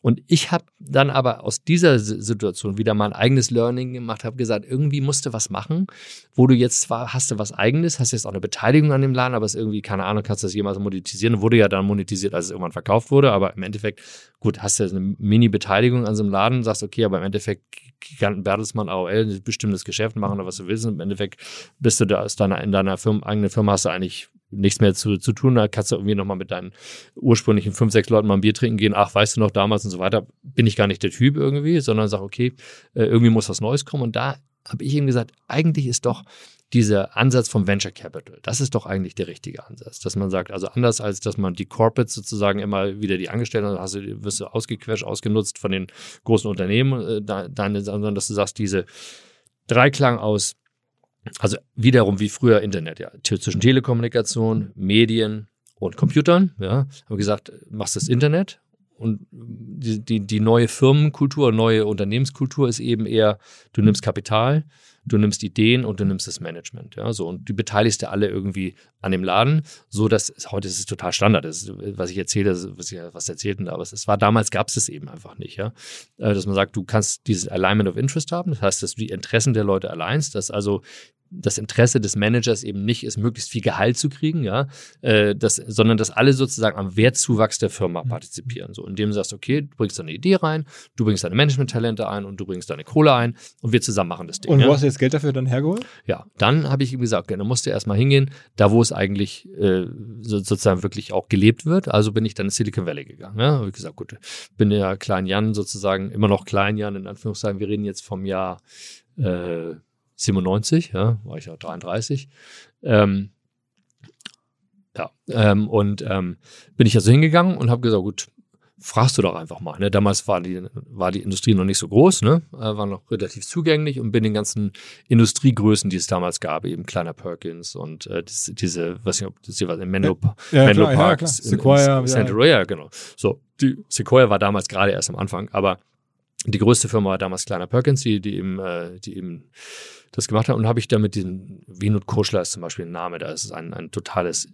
Und ich habe dann aber aus dieser Situation wieder mein eigenes Learning gemacht, habe gesagt, irgendwie musst du was machen, wo du jetzt zwar hast du was eigenes, hast jetzt auch eine Beteiligung an dem Laden, aber es irgendwie, keine Ahnung, kannst du das jemals monetisieren. Wurde ja dann monetisiert, als es irgendwann verkauft wurde, aber im Endeffekt, gut, hast du eine Mini-Beteiligung an so einem Laden, sagst, okay, aber im Endeffekt kann Bertelsmann AOL ein bestimmtes Geschäft machen oder was du willst. Im Endeffekt bist du da, deiner, in deiner Firma, eigenen Firma hast du eigentlich nichts mehr zu, zu tun, da kannst du irgendwie nochmal mit deinen ursprünglichen fünf, sechs Leuten mal ein Bier trinken gehen, ach, weißt du noch damals und so weiter, bin ich gar nicht der Typ irgendwie, sondern sag, okay, äh, irgendwie muss was Neues kommen. Und da habe ich ihm gesagt, eigentlich ist doch dieser Ansatz vom Venture Capital, das ist doch eigentlich der richtige Ansatz, dass man sagt, also anders als, dass man die Corporates sozusagen immer wieder die Angestellten, hast du, wirst du ausgequetscht, ausgenutzt von den großen Unternehmen, äh, dann, sondern dass du sagst, diese Dreiklang aus also wiederum wie früher Internet, ja, zwischen Telekommunikation, Medien und Computern, ja, haben gesagt, machst das Internet und die, die, die neue Firmenkultur, neue Unternehmenskultur ist eben eher, du nimmst Kapital, du nimmst Ideen und du nimmst das Management. Ja, so und du beteiligst ja alle irgendwie an dem Laden, so dass heute ist es total Standard. Ist, was ich erzähle, was, ich, was erzählten, aber es war damals gab es es eben einfach nicht. Ja, äh, dass man sagt, du kannst dieses Alignment of Interest haben, das heißt, dass du die Interessen der Leute alleinst, dass also das Interesse des Managers eben nicht ist, möglichst viel Gehalt zu kriegen, ja, äh, das, sondern dass alle sozusagen am Wertzuwachs der Firma mhm. partizipieren. So, indem du sagst, okay, du bringst deine Idee rein, du bringst deine Management-Talente ein und du bringst deine Kohle ein und wir zusammen machen das Ding. Und wo ja? hast du jetzt Geld dafür dann hergeholt? Ja, dann habe ich ihm gesagt, okay, dann musst du erstmal hingehen, da wo es eigentlich äh, sozusagen wirklich auch gelebt wird. Also bin ich dann in Silicon Valley gegangen. Ja? Habe ich gesagt, gut, bin ja Klein Jan sozusagen, immer noch Klein Jan in Anführungszeichen. Wir reden jetzt vom Jahr äh, 97, ja, war ich ja 33. Ähm, ja, ähm, und ähm, bin ich also hingegangen und habe gesagt, gut, fragst du doch einfach mal. Ne? Damals war die, war die Industrie noch nicht so groß, ne? Äh, war noch relativ zugänglich und bin den ganzen Industriegrößen, die es damals gab, eben kleiner Perkins und äh, diese, was ich ob das hier was in Menlo, ja, Menlo klar, Park, ja, Sequoia, in, in ja. genau. So, die Sequoia war damals gerade erst am Anfang, aber die größte Firma war damals Kleiner Perkins, die, die eben, äh, die eben das gemacht hat. Und habe ich da mit diesem Vinut Koschler ist zum Beispiel ein Name, da ist es ein, ein totales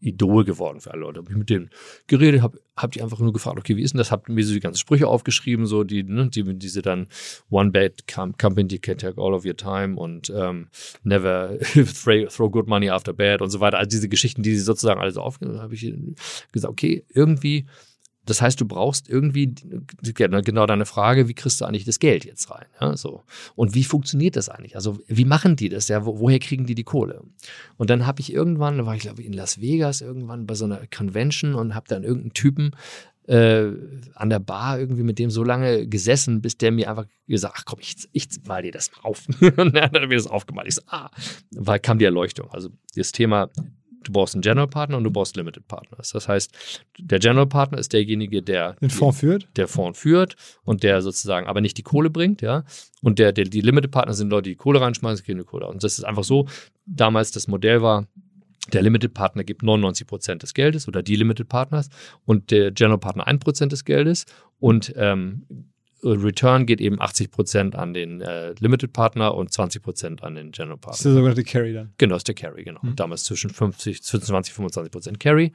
Idol geworden für alle Leute. Habe ich mit denen geredet, habe hab die einfach nur gefragt, okay, wie ist denn das? Hab mir so die ganzen Sprüche aufgeschrieben, so die, ne, die diese dann One Bad Company can take all of your time und ähm, never throw good money after bad und so weiter. Also diese Geschichten, die sie sozusagen alle so aufgenommen, habe ich gesagt, okay, irgendwie das heißt, du brauchst irgendwie genau deine Frage, wie kriegst du eigentlich das Geld jetzt rein? Ja, so. Und wie funktioniert das eigentlich? Also, wie machen die das? Ja, wo, woher kriegen die die Kohle? Und dann habe ich irgendwann, da war ich glaube in Las Vegas irgendwann bei so einer Convention und habe dann irgendeinen Typen äh, an der Bar irgendwie mit dem so lange gesessen, bis der mir einfach gesagt, ach komm, ich, ich mal dir das mal auf. und dann hat er mir das aufgemalt. Ich so, ah, weil kam die Erleuchtung. Also das Thema du brauchst einen General Partner und du brauchst Limited Partners. Das heißt, der General Partner ist derjenige, der den Fonds führt, der Fonds führt und der sozusagen aber nicht die Kohle bringt, ja. Und der, der die Limited Partner sind Leute, die Kohle reinschmeißen, kriegen die Kohle. Und das ist einfach so. Damals das Modell war, der Limited Partner gibt 99 Prozent des Geldes oder die Limited Partners und der General Partner 1 Prozent des Geldes und ähm, Return geht eben 80 Prozent an den äh, Limited Partner und 20 Prozent an den General Partner. Das ist der sogenannte Carry dann. Genau, ist der Carry, genau. Mhm. Damals zwischen 50, zwischen 20, 25 Prozent Carry.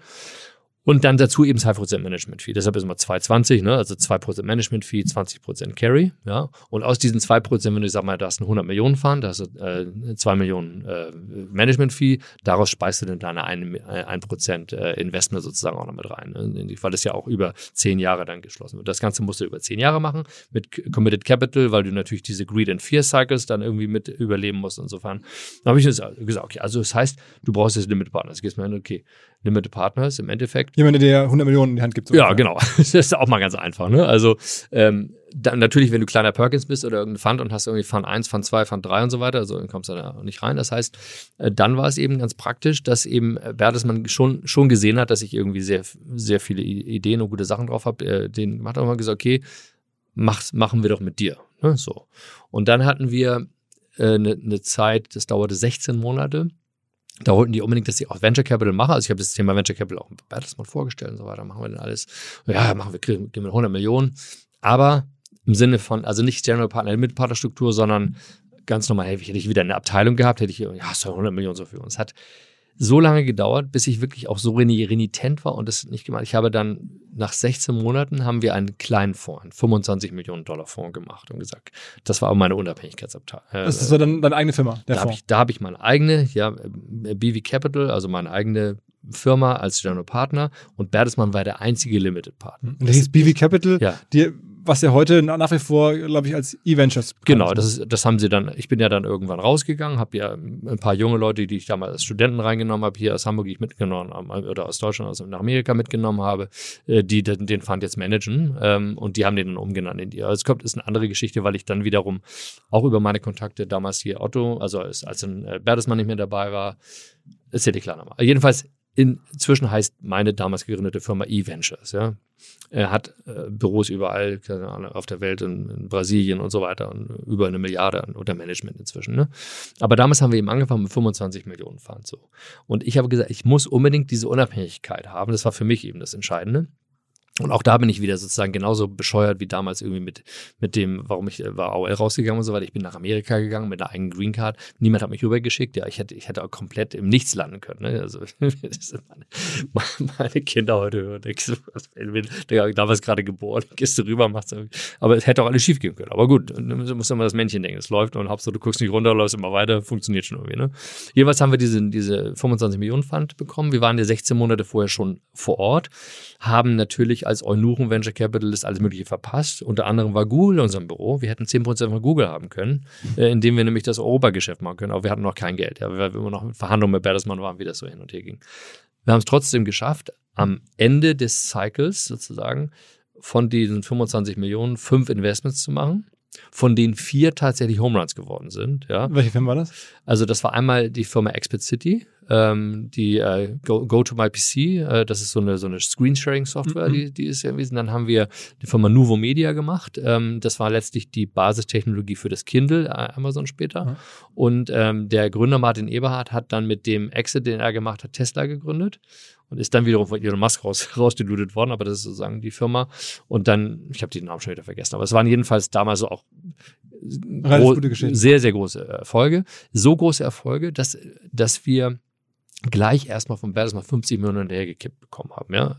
Und dann dazu eben 2% Management Fee. Deshalb ist immer 2,20, ne? also 2% Management Fee, 20% Carry. Ja? Und aus diesen 2%, wenn du sag mal, da hast einen 100 Millionen Fund, da hast du äh, 2 Millionen äh, Management Fee, daraus speist du dann deine 1%, 1 äh, Investment sozusagen auch noch mit rein. Ne? Weil das ja auch über 10 Jahre dann geschlossen wird. Das Ganze musst du über 10 Jahre machen mit Committed Capital, weil du natürlich diese Greed and Fear Cycles dann irgendwie mit überleben musst. Insofern da habe ich gesagt, okay, also das heißt, du brauchst jetzt Limit Partners. Gehst mal hin, okay, Limited Partners im Endeffekt. Jemand, der 100 Millionen in die Hand gibt. So ja, genau. Das ist auch mal ganz einfach. Ne? Also ähm, dann natürlich, wenn du kleiner Perkins bist oder irgendein Fund und hast irgendwie Fund 1, Fund 2, Fund 3 und so weiter, also dann kommst du da nicht rein. Das heißt, äh, dann war es eben ganz praktisch, dass eben Bertelsmann schon, schon gesehen hat, dass ich irgendwie sehr, sehr viele Ideen und gute Sachen drauf habe, äh, den gemacht habe und gesagt, okay, mach's, machen wir doch mit dir. Ne? So. Und dann hatten wir eine äh, ne, ne Zeit, das dauerte 16 Monate, da wollten die unbedingt, dass ich auch Venture Capital mache. Also ich habe das Thema Venture Capital auch Bertelsmann vorgestellt und so weiter. Machen wir denn alles? Ja, machen wir, kriegen wir 100 Millionen. Aber im Sinne von, also nicht General Partner mit Partnerstruktur, sondern ganz normal, hätte ich wieder eine Abteilung gehabt, hätte ich, ja, du 100 Millionen so für uns. Hat so lange gedauert, bis ich wirklich auch so renitent war und das nicht gemacht. Ich habe dann nach 16 Monaten haben wir einen kleinen Fonds, einen 25 Millionen Dollar Fonds gemacht und gesagt, das war aber meine Unabhängigkeitsabteilung. Äh, das ist so dann deine eigene Firma, der da Fonds. Hab ich, da habe ich meine eigene, ja, BV Capital, also meine eigene Firma als General Partner und Bertelsmann war der einzige Limited Partner. Und das hieß BV Capital, ja. die was ja heute nach wie vor, glaube ich, als E-Ventures. Genau, das, ist, das haben sie dann, ich bin ja dann irgendwann rausgegangen, habe ja ein paar junge Leute, die ich damals als Studenten reingenommen habe, hier aus Hamburg, die ich mitgenommen habe, oder aus Deutschland, also nach Amerika mitgenommen habe, äh, die den, den Fund jetzt managen ähm, und die haben den dann umgenannt in die. Also es kommt, ist eine andere Geschichte, weil ich dann wiederum auch über meine Kontakte damals hier Otto, also als, als ein äh, Bertelsmann nicht mehr dabei war, erzähle ich klar nochmal. Jedenfalls Inzwischen heißt meine damals gegründete Firma eVentures. Ja. Er hat äh, Büros überall auf der Welt, in, in, Brasilien und so weiter und über eine Milliarde unter Management inzwischen. Ne? Aber damals haben wir eben angefangen mit 25 Millionen Fund so. Und ich habe gesagt, ich muss unbedingt diese Unabhängigkeit haben. Das war für mich eben das Entscheidende. Und auch da bin ich wieder sozusagen genauso bescheuert wie damals irgendwie mit, mit dem, warum ich äh, war AOL rausgegangen und so weiter. Ich bin nach Amerika gegangen mit einer eigenen Green Card. Niemand hat mich rübergeschickt. Ja, ich hätte, ich hätte auch komplett im Nichts landen können. Ne? Also, meine, meine Kinder heute hören. Da war es gerade geboren. Gehst du rüber, machst du. Aber es hätte auch alles schief gehen können. Aber gut, du musst immer das Männchen denken. Es läuft und Hauptsache du guckst nicht runter, läufst immer weiter, funktioniert schon irgendwie. Ne? Jedenfalls haben wir diese, diese 25 Millionen Fund bekommen. Wir waren ja 16 Monate vorher schon vor Ort, haben natürlich als Eunuchen Venture Capitalist alles Mögliche verpasst. Unter anderem war Google in unserem Büro. Wir hätten 10% von Google haben können, äh, indem wir nämlich das Europageschäft machen können. Aber wir hatten noch kein Geld, ja, weil wir immer noch in Verhandlungen mit Bertelsmann waren, wie das so hin und her ging. Wir haben es trotzdem geschafft, am Ende des Cycles sozusagen von diesen 25 Millionen fünf Investments zu machen von denen vier tatsächlich Home Runs geworden sind. Ja. Welche Firma war das? Also das war einmal die Firma Expert City, ähm, die äh, Go, Go, to My PC, äh, das ist so eine, so eine Screensharing-Software, mhm. die, die ist ja gewesen. Dann haben wir die Firma Nuvo Media gemacht. Ähm, das war letztlich die Basistechnologie für das Kindle, äh, Amazon später. Mhm. Und ähm, der Gründer Martin Eberhardt hat dann mit dem Exit, den er gemacht hat, Tesla gegründet und ist dann wiederum von Elon Musk raus, rausdilutet worden, aber das ist sozusagen die Firma. Und dann, ich habe den Namen schon wieder vergessen, aber es waren jedenfalls damals so auch sehr, sehr große Erfolge. So große Erfolge, dass, dass wir gleich erstmal vom Bertelsmann 50 Millionen hinterhergekippt bekommen haben, ja.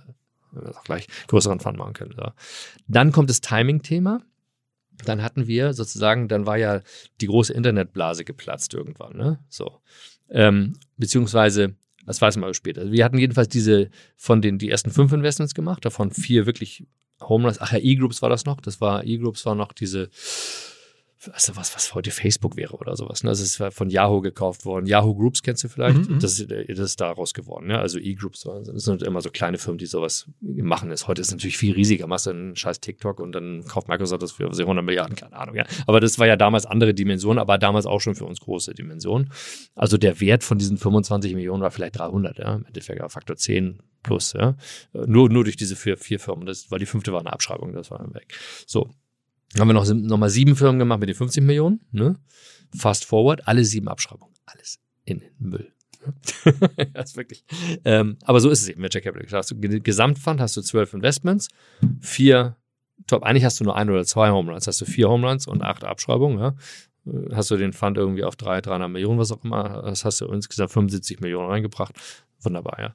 Wir auch gleich größeren Fund machen können. So. Dann kommt das Timing-Thema. Dann hatten wir sozusagen, dann war ja die große Internetblase geplatzt irgendwann, ne? So. Ähm, beziehungsweise, das weiß man später. Wir hatten jedenfalls diese von den die ersten fünf Investments gemacht, davon vier wirklich Homeruns. Ach ja, E-Groups war das noch. Das war E-Groups war noch diese also was, was heute Facebook wäre oder sowas. Ne? Das ist von Yahoo gekauft worden. Yahoo Groups kennst du vielleicht? Mhm. Das, das, ist daraus geworden. Ne? Also E-Groups das sind immer so kleine Firmen, die sowas machen. Ist. Heute ist es natürlich viel riesiger. Machst du einen scheiß TikTok und dann kauft Microsoft das für 100 Milliarden, keine Ahnung. Ja. Aber das war ja damals andere Dimensionen, aber damals auch schon für uns große Dimensionen. Also der Wert von diesen 25 Millionen war vielleicht 300. Ja? Im Endeffekt Faktor 10 plus. Ja? Nur, nur durch diese vier, vier Firmen. Das, weil die fünfte war eine Abschreibung, das war weg. So, haben wir noch, noch mal sieben Firmen gemacht mit den 50 Millionen. Ne? Fast forward, alle sieben Abschreibungen. Alles in den Müll. das ist wirklich. Ähm, aber so ist es eben Venture Capital. Hast du Gesamtfund hast du zwölf Investments, vier Top. Eigentlich hast du nur ein oder zwei Home Runs. Hast du vier Home Runs und acht Abschreibungen. Ja? Hast du den Fund irgendwie auf drei, 300 Millionen, was auch immer. Das hast du insgesamt 75 Millionen reingebracht. Wunderbar, ja.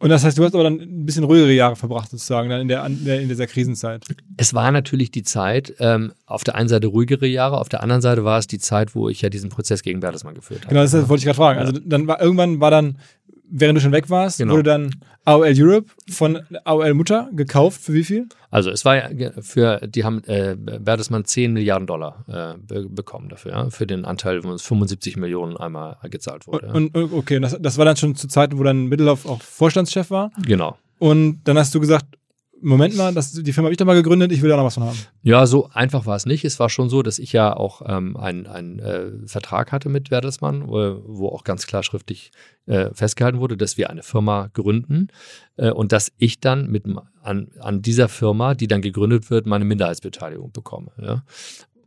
Und das heißt, du hast aber dann ein bisschen ruhigere Jahre verbracht, sozusagen, dann in, der, in dieser Krisenzeit. Es war natürlich die Zeit, ähm, auf der einen Seite ruhigere Jahre, auf der anderen Seite war es die Zeit, wo ich ja diesen Prozess gegen Bertelsmann geführt habe. Genau, das, das wollte ich gerade fragen. Ja. Also dann war irgendwann war dann während du schon weg warst, genau. wurde dann AOL Europe von AOL Mutter gekauft. Für wie viel? Also es war ja für, die haben äh, Bertelsmann 10 Milliarden Dollar äh, be bekommen dafür, ja, für den Anteil, wo es 75 Millionen einmal gezahlt wurde. Und, und okay, das, das war dann schon zu Zeiten, wo dann Mittelhoff auch Vorstandschef war? Genau. Und dann hast du gesagt, Moment mal, das, die Firma habe ich da mal gegründet, ich will da noch was von haben. Ja, so einfach war es nicht. Es war schon so, dass ich ja auch ähm, einen äh, Vertrag hatte mit Bertelsmann, wo, auch ganz klar schriftlich äh, festgehalten wurde, dass wir eine Firma gründen äh, und dass ich dann mit an, an dieser Firma, die dann gegründet wird, meine Minderheitsbeteiligung bekomme. Ja?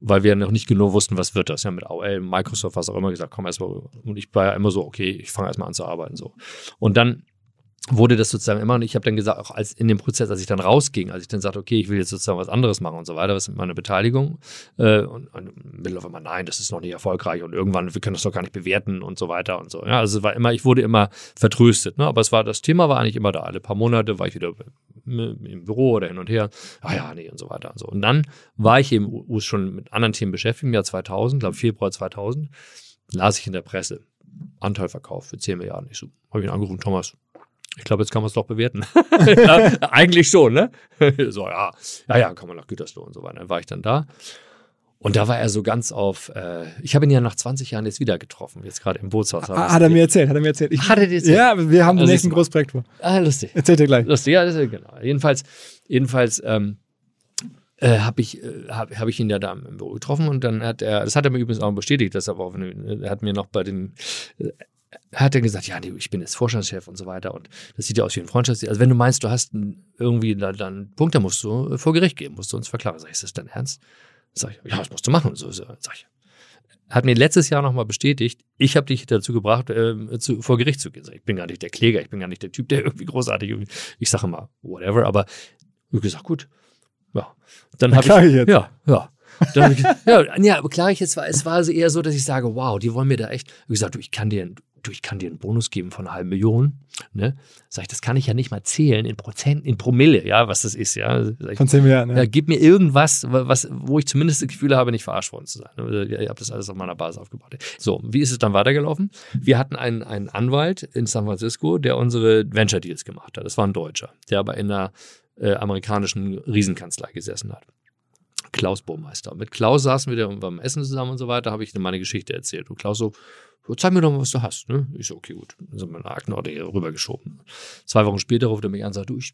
weil wir noch nicht genau wussten, was wird das. Ja, mit AOL, Microsoft, was auch immer gesagt, komm erstmal. Und ich war ja immer so, okay, ich fange erstmal an zu arbeiten. so. Und dann wurde das sozusagen immer und ich habe dann gesagt, auch als in dem Prozess, als ich dann rausging, als ich dann sagte, okay, ich will jetzt sozusagen was anderes machen und so weiter, was ist meine Beteiligung? Äh, und, und Mittel auf einmal, nein, das ist noch nicht erfolgreich und irgendwann, wir können das doch gar nicht bewerten und so weiter und so. Ja, also es war immer, ich wurde immer vertröstet, ne? aber es war, das Thema war eigentlich immer da. Alle paar Monate war ich wieder im Büro oder hin und her, ah ja, nee und so weiter und so. Und dann war ich eben schon mit anderen Themen beschäftigt, im Jahr 2000, glaube Februar 2000, las ich in der Presse, Anteilverkauf für 10 Milliarden. Ich so, habe ihn angerufen, Thomas, ich glaube, jetzt kann man es doch bewerten. ja, eigentlich schon, ne? so, ja, ja, ja, kann man nach Gütersloh und so weiter. Dann war ich dann da. Und da war er so ganz auf, äh, ich habe ihn ja nach 20 Jahren jetzt wieder getroffen, jetzt gerade im Bootshaus. Ah, hat er mir erzählt, hat er mir erzählt. Ich, hat er dir erzählt? Ja, wir haben also den nächsten Großprojekt vor. Ah, lustig. Erzählt er gleich. Lustig, ja, das ist, genau. Jedenfalls, jedenfalls ähm, äh, habe ich, äh, hab, hab ich ihn ja da im Büro getroffen und dann hat er, das hat er mir übrigens auch bestätigt, dass er, auch, er hat mir noch bei den, hat er gesagt, ja, ich bin jetzt Vorstandschef und so weiter und das sieht ja aus wie ein Freundschafts... Also wenn du meinst, du hast irgendwie dann einen Punkt, dann musst du vor Gericht gehen, musst du uns verklagen. Sag ich, ist das dein Ernst? Sag ich, ja, das musst du machen. So, so, sag ich. Hat mir letztes Jahr nochmal bestätigt, ich habe dich dazu gebracht, äh, zu, vor Gericht zu gehen. Ich bin gar nicht der Kläger, ich bin gar nicht der Typ, der irgendwie großartig, ich sage immer, whatever, aber ich gesagt, gut, ja. Dann habe ich, ich jetzt. ja, ja. Ich, ja, ja, aber klar, ich jetzt war, es war also eher so, dass ich sage, wow, die wollen mir da echt, wie gesagt, du, ich kann dir, du, ich kann dir einen Bonus geben von einer halben Million. Ne? Sag ich, das kann ich ja nicht mal zählen in Prozent, in Promille, ja, was das ist, ja. Ich, von 10 Milliarden, ja. ja. Gib mir irgendwas, was, wo ich zumindest das Gefühl habe, nicht verarscht worden zu sein. Also, ich habe das alles auf meiner Basis aufgebaut. So, wie ist es dann weitergelaufen? Wir hatten einen, einen Anwalt in San Francisco, der unsere Venture Deals gemacht hat. Das war ein Deutscher, der aber in einer äh, amerikanischen Riesenkanzlei gesessen hat. Klaus Burmeister. Mit Klaus saßen wir beim Essen zusammen und so weiter, habe ich meine Geschichte erzählt. Und Klaus so, zeig mir doch mal, was du hast. Ne? Ich so, okay, gut. Dann sind wir eine Aktenordner hier rübergeschoben. Zwei Wochen später ruft er mich an und sagt, du, ich,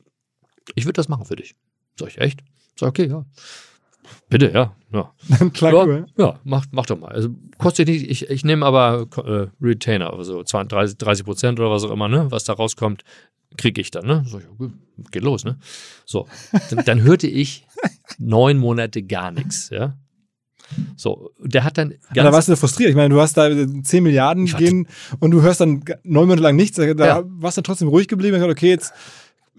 ich würde das machen für dich. Sag ich, echt? Sag, okay, ja. Bitte, ja. Ja, Klar, ja, ja mach, mach doch mal. Also kostet nicht, ich, ich nehme aber äh, Retainer, also 20, 30 Prozent oder was auch immer, ne? Was da rauskommt, kriege ich dann, ne? So, okay, geht los, ne? So, dann, dann hörte ich neun Monate gar nichts, ja. So, der hat dann ja, da warst du frustriert. Ich meine, du hast da 10 Milliarden gegeben und du hörst dann neun Monate lang nichts. Da ja. warst du trotzdem ruhig geblieben und gesagt, okay, jetzt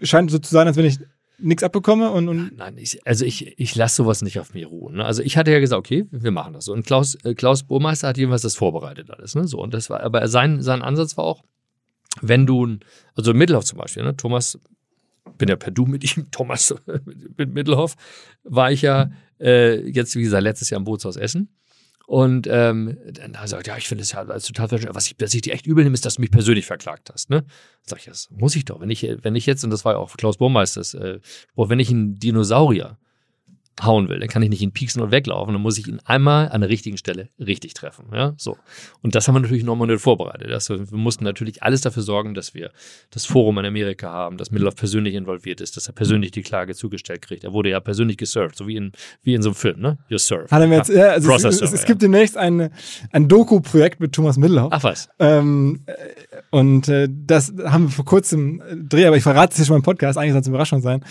scheint so zu sein, als wenn ich nichts abbekomme und, und Nein, ich, also ich, ich lasse sowas nicht auf mir ruhen. Ne? Also ich hatte ja gesagt, okay, wir machen das so. Und Klaus, äh, Klaus Burmeister hat jedenfalls das vorbereitet alles. Ne? So, und das war, aber sein, sein Ansatz war auch, wenn du, also Mittelhoff zum Beispiel, ne? Thomas, bin ja per Du mit ihm, Thomas mit Mittelhoff, war ich ja äh, jetzt, wie gesagt, letztes Jahr im Bootshaus Essen. Und ähm, dann hat er gesagt, ja, ich finde es ja total verständlich. Was ich, was ich dir echt übel nehme, ist, dass du mich persönlich verklagt hast. Ne? Sag ich, das muss ich doch. Wenn ich, wenn ich jetzt, und das war ja auch Klaus Burmeisters, äh, wenn ich einen Dinosaurier hauen will, dann kann ich nicht ihn pieksen und weglaufen, dann muss ich ihn einmal an der richtigen Stelle richtig treffen. Ja, so. Und das haben wir natürlich nochmal nicht vorbereitet. Also wir mussten natürlich alles dafür sorgen, dass wir das Forum in Amerika haben, dass Middelhoff persönlich involviert ist, dass er persönlich die Klage zugestellt kriegt. Er wurde ja persönlich gesurft, so wie in, wie in so einem Film, ne? You're served. Hat er mir jetzt, ja, also es, es, es, gibt demnächst ein, ein Doku-Projekt mit Thomas Middelhoff. Ach was. Ähm, und äh, das haben wir vor kurzem äh, Dreh, aber ich verrate es hier schon mal im Podcast, eigentlich soll es eine Überraschung sein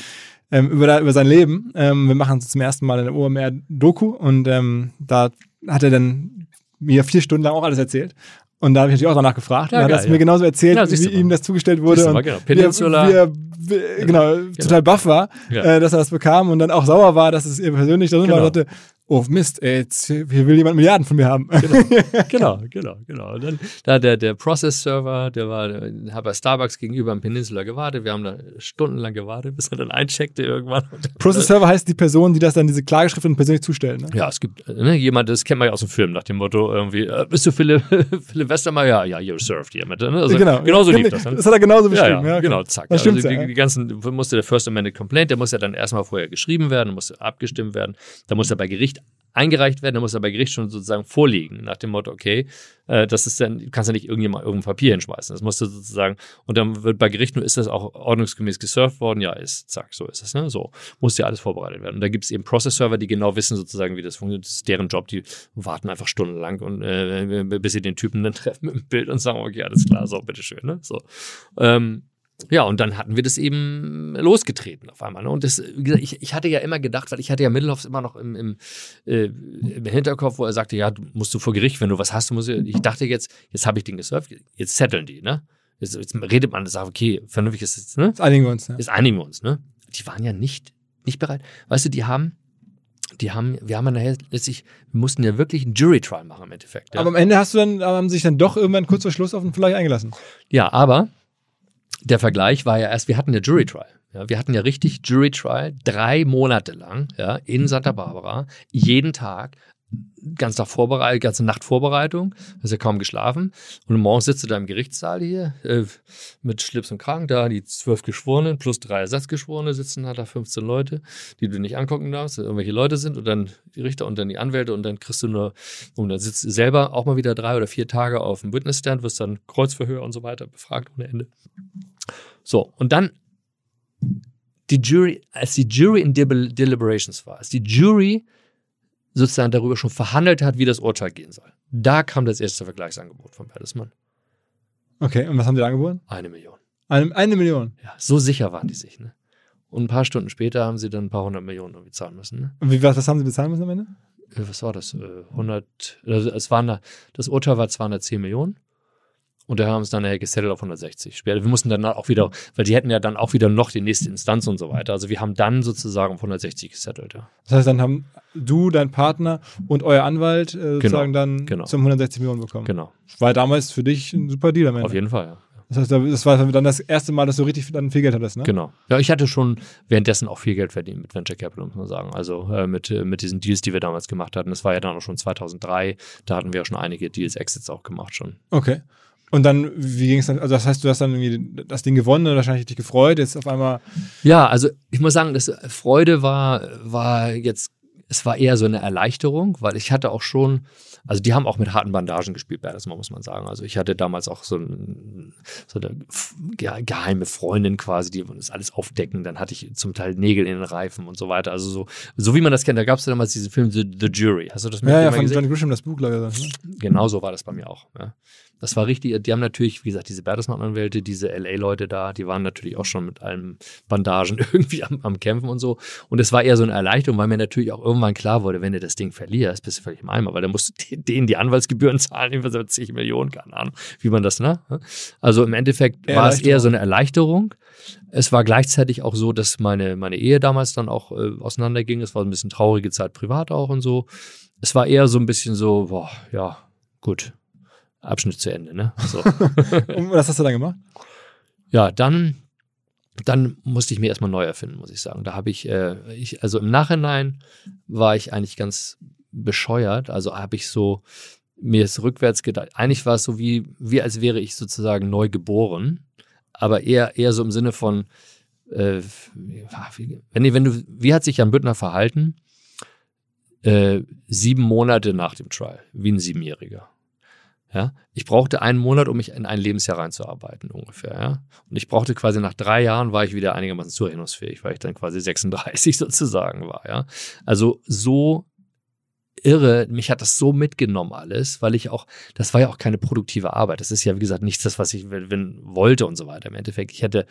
ähm, über, über sein Leben. Ähm, wir machen zum ersten Mal eine OMR-Doku und ähm, da hat er dann mir vier Stunden lang auch alles erzählt. Und da habe ich natürlich auch danach gefragt. Ja, und er hat es ja. mir genauso erzählt, ja, wie ihm das zugestellt wurde. und genau. Peninsula. Wie er, wie er, genau, genau, total baff war, äh, dass er das bekam und dann auch sauer war, dass es ihr persönlich da genau. war und dachte, oh Mist, ey, jetzt hier will jemand Milliarden von mir haben. Genau, genau, genau. genau. Und dann da der, der Process-Server, der war, der hat bei Starbucks gegenüber im Peninsula gewartet. Wir haben da stundenlang gewartet, bis er dann eincheckte irgendwann. Process-Server heißt die Person, die das dann diese Klageschrift persönlich zustellen. Ne? Ja, es gibt ne, jemand, das kennt man ja aus dem Film, nach dem Motto irgendwie, äh, bist du Philipp, Philipp Westermeier? Ja, ja, you're served hier mit. Ne? Also, genau. Genauso lief das. Ne? Das hat er genauso beschrieben. Ja, ja, ja genau, zack. Das stimmt, also ja. die, die ganzen, musste der First Amendment Complaint, der muss ja dann erstmal vorher geschrieben werden, musste abgestimmt werden, da muss er bei Gericht eingereicht werden, dann muss er bei Gericht schon sozusagen vorliegen, nach dem Motto, okay, äh, das ist dann, du kannst ja nicht irgendjemand irgendein Papier hinschmeißen. Das musst du sozusagen, und dann wird bei Gericht nur, ist das auch ordnungsgemäß gesurft worden? Ja, ist, zack, so ist es, ne? So, muss ja alles vorbereitet werden. Und da gibt es eben Process-Server, die genau wissen sozusagen, wie das funktioniert. Das ist deren Job, die warten einfach stundenlang und äh, bis sie den Typen dann treffen mit dem Bild und sagen, okay, alles klar, so, bitteschön, ne? So. Ähm, ja, und dann hatten wir das eben losgetreten auf einmal. Ne? Und das, wie gesagt, ich, ich hatte ja immer gedacht, weil ich hatte ja Mittelhoffs immer noch im, im, äh, im Hinterkopf, wo er sagte, ja, du musst du vor Gericht, wenn du was hast, du musst, ich dachte jetzt, jetzt habe ich den gesurft, jetzt setteln die, ne? Jetzt, jetzt redet man und sagt, okay, vernünftig ist es, ne? Jetzt einigen wir uns, ne? Jetzt einigen wir uns, ne? Die waren ja nicht, nicht bereit. Weißt du, die haben, die haben, wir haben ja nachher letztlich, wir mussten ja wirklich ein Jury-Trial machen im Endeffekt. Ja? Aber am Ende hast du dann, haben sich dann doch irgendwann kurz vor Schluss auf den Vergleich eingelassen. Ja, aber der Vergleich war ja erst, wir hatten ja Jury Trial. Ja, wir hatten ja richtig Jury Trial, drei Monate lang, ja, in Santa Barbara, jeden Tag, ganz Tag Vorbereitung, ganze Nacht Vorbereitung, hast ja kaum geschlafen. Und morgens sitzt du da im Gerichtssaal hier äh, mit Schlips und Kragen, da die zwölf Geschworenen plus drei Ersatzgeschworene sitzen da, da 15 Leute, die du nicht angucken darfst, irgendwelche Leute sind und dann die Richter und dann die Anwälte und dann kriegst du nur, und dann sitzt du selber auch mal wieder drei oder vier Tage auf dem Witnessstand, wirst dann Kreuzverhör und so weiter befragt ohne Ende. So, und dann die Jury, als die Jury in Deliberations war, als die Jury sozusagen darüber schon verhandelt hat, wie das Urteil gehen soll. Da kam das erste Vergleichsangebot von Bertelsmann. Okay, und was haben die da angeboten? Eine Million. Eine, eine Million? Ja, so sicher waren die sich. Ne? Und ein paar Stunden später haben sie dann ein paar hundert Millionen irgendwie zahlen müssen. Ne? Und wie, was, was haben sie bezahlen müssen am Ende? Äh, was war das? 100, äh, also es waren da, das Urteil war 210 Millionen Und da haben es dann nachher gesettelt auf 160. Später, wir mussten dann auch wieder, weil die hätten ja dann auch wieder noch die nächste Instanz und so weiter. Also wir haben dann sozusagen auf 160 gesettelt, ja. Das heißt, dann haben du, dein Partner und euer Anwalt äh, sozusagen dann genau. zum 160 Millionen bekommen. Genau. War damals für dich ein super Deal am Ende. Auf jeden Fall, ja. Das heißt, das war dann das erste Mal, dass du richtig dann viel Geld hattest, ne? Genau. Ja, ich hatte schon währenddessen auch viel Geld verdient mit Venture Capital, muss man sagen. Also äh, mit, äh, mit diesen Deals, die wir damals gemacht hatten. Das war ja dann auch schon 2003. Da hatten wir ja schon einige Deals, Exits auch gemacht schon. Okay. Und dann, wie ging es dann? Also, das heißt, du hast dann irgendwie das Ding gewonnen und wahrscheinlich dich gefreut. Jetzt auf einmal. Ja, also ich muss sagen, das Freude war, war jetzt, es war eher so eine Erleichterung, weil ich hatte auch schon, also die haben auch mit harten Bandagen gespielt, Bertelsmann, muss man sagen. Also ich hatte damals auch so, ein, so eine geheime Freundin quasi, die das alles aufdecken. Dann hatte ich zum Teil Nägel in den Reifen und so weiter. Also so, so wie man das kennt. Da gab es ja damals diesen Film The, The Jury. Hast du das Ja, ja, von John Grisham, das Buch, glaube ich. Ne? Genau so war das bei mir auch. Ja. Das war richtig, die haben natürlich, wie gesagt, diese Bertelsmann-Anwälte, diese LA-Leute da, die waren natürlich auch schon mit allen Bandagen irgendwie am, am, Kämpfen und so. Und es war eher so eine Erleichterung, weil mir natürlich auch irgendwann klar wurde, wenn du das Ding verlierst, bist du völlig im Eimer, weil dann musst du denen die Anwaltsgebühren zahlen, über 70 Millionen, keine Ahnung, wie man das, ne? Also im Endeffekt war es eher so eine Erleichterung. Es war gleichzeitig auch so, dass meine, meine Ehe damals dann auch äh, auseinanderging. Es war ein bisschen traurige Zeit privat auch und so. Es war eher so ein bisschen so, boah, ja, gut, Abschnitt zu Ende. Ne? So. Und was hast du dann gemacht? Ja, dann, dann musste ich mir erstmal neu erfinden, muss ich sagen. Da habe ich, äh, ich, also im Nachhinein war ich eigentlich ganz bescheuert. Also habe ich so mir es rückwärts gedacht. Eigentlich war es so wie, wie als wäre ich sozusagen neu geboren, aber eher, eher so im Sinne von, äh, wenn, wenn du, wie hat sich Jan Büttner verhalten? Äh, sieben Monate nach dem Trial, wie ein Siebenjähriger. Ja, ich brauchte einen Monat, um mich in ein Lebensjahr reinzuarbeiten, ungefähr. Ja? Und ich brauchte quasi nach drei Jahren war ich wieder einigermaßen zurechnungsfähig, weil ich dann quasi 36 sozusagen war. Ja? Also so irre, mich hat das so mitgenommen alles, weil ich auch, das war ja auch keine produktive Arbeit. Das ist ja, wie gesagt, nichts das, was ich wenn, wollte und so weiter. Im Endeffekt, ich hätte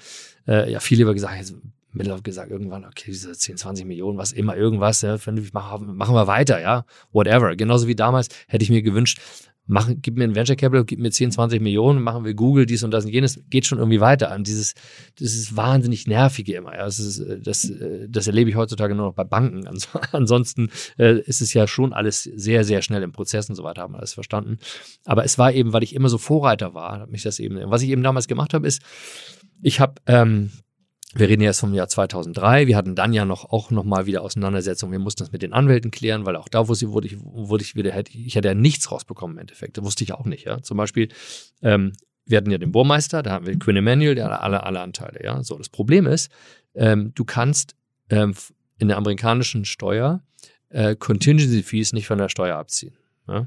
äh, ja viel lieber gesagt, jetzt, Mittellauf gesagt, irgendwann, okay, diese 10, 20 Millionen, was immer, irgendwas, ja, machen wir weiter, ja, whatever. Genauso wie damals hätte ich mir gewünscht, mach, gib mir ein Venture Capital, gib mir 10, 20 Millionen, machen wir Google, dies und das und jenes, geht schon irgendwie weiter. Und dieses, das ist wahnsinnig nervige immer. Ja. Das, ist, äh, das, äh, das erlebe ich heutzutage nur noch bei Banken. Ansonsten äh, ist es ja schon alles sehr, sehr schnell im Prozess und so weiter, haben wir alles verstanden. Aber es war eben, weil ich immer so Vorreiter war, hat mich das eben, was ich eben damals gemacht habe, ist, ich habe ähm, wir reden jetzt vom Jahr 2003. Wir hatten dann ja noch auch noch mal wieder Auseinandersetzungen. Wir mussten das mit den Anwälten klären, weil auch da wurde ich, wurde ich, wurde ich wieder, ich hätte ja nichts rausbekommen im Endeffekt. Das wusste ich auch nicht. Ja, zum Beispiel, ähm, wir hatten ja den Bohrmeister, da haben wir Quinn Emanuel, der hat alle, alle Anteile. Ja, so das Problem ist, ähm, du kannst ähm, in der amerikanischen Steuer äh, Contingency Fees nicht von der Steuer abziehen. Ja?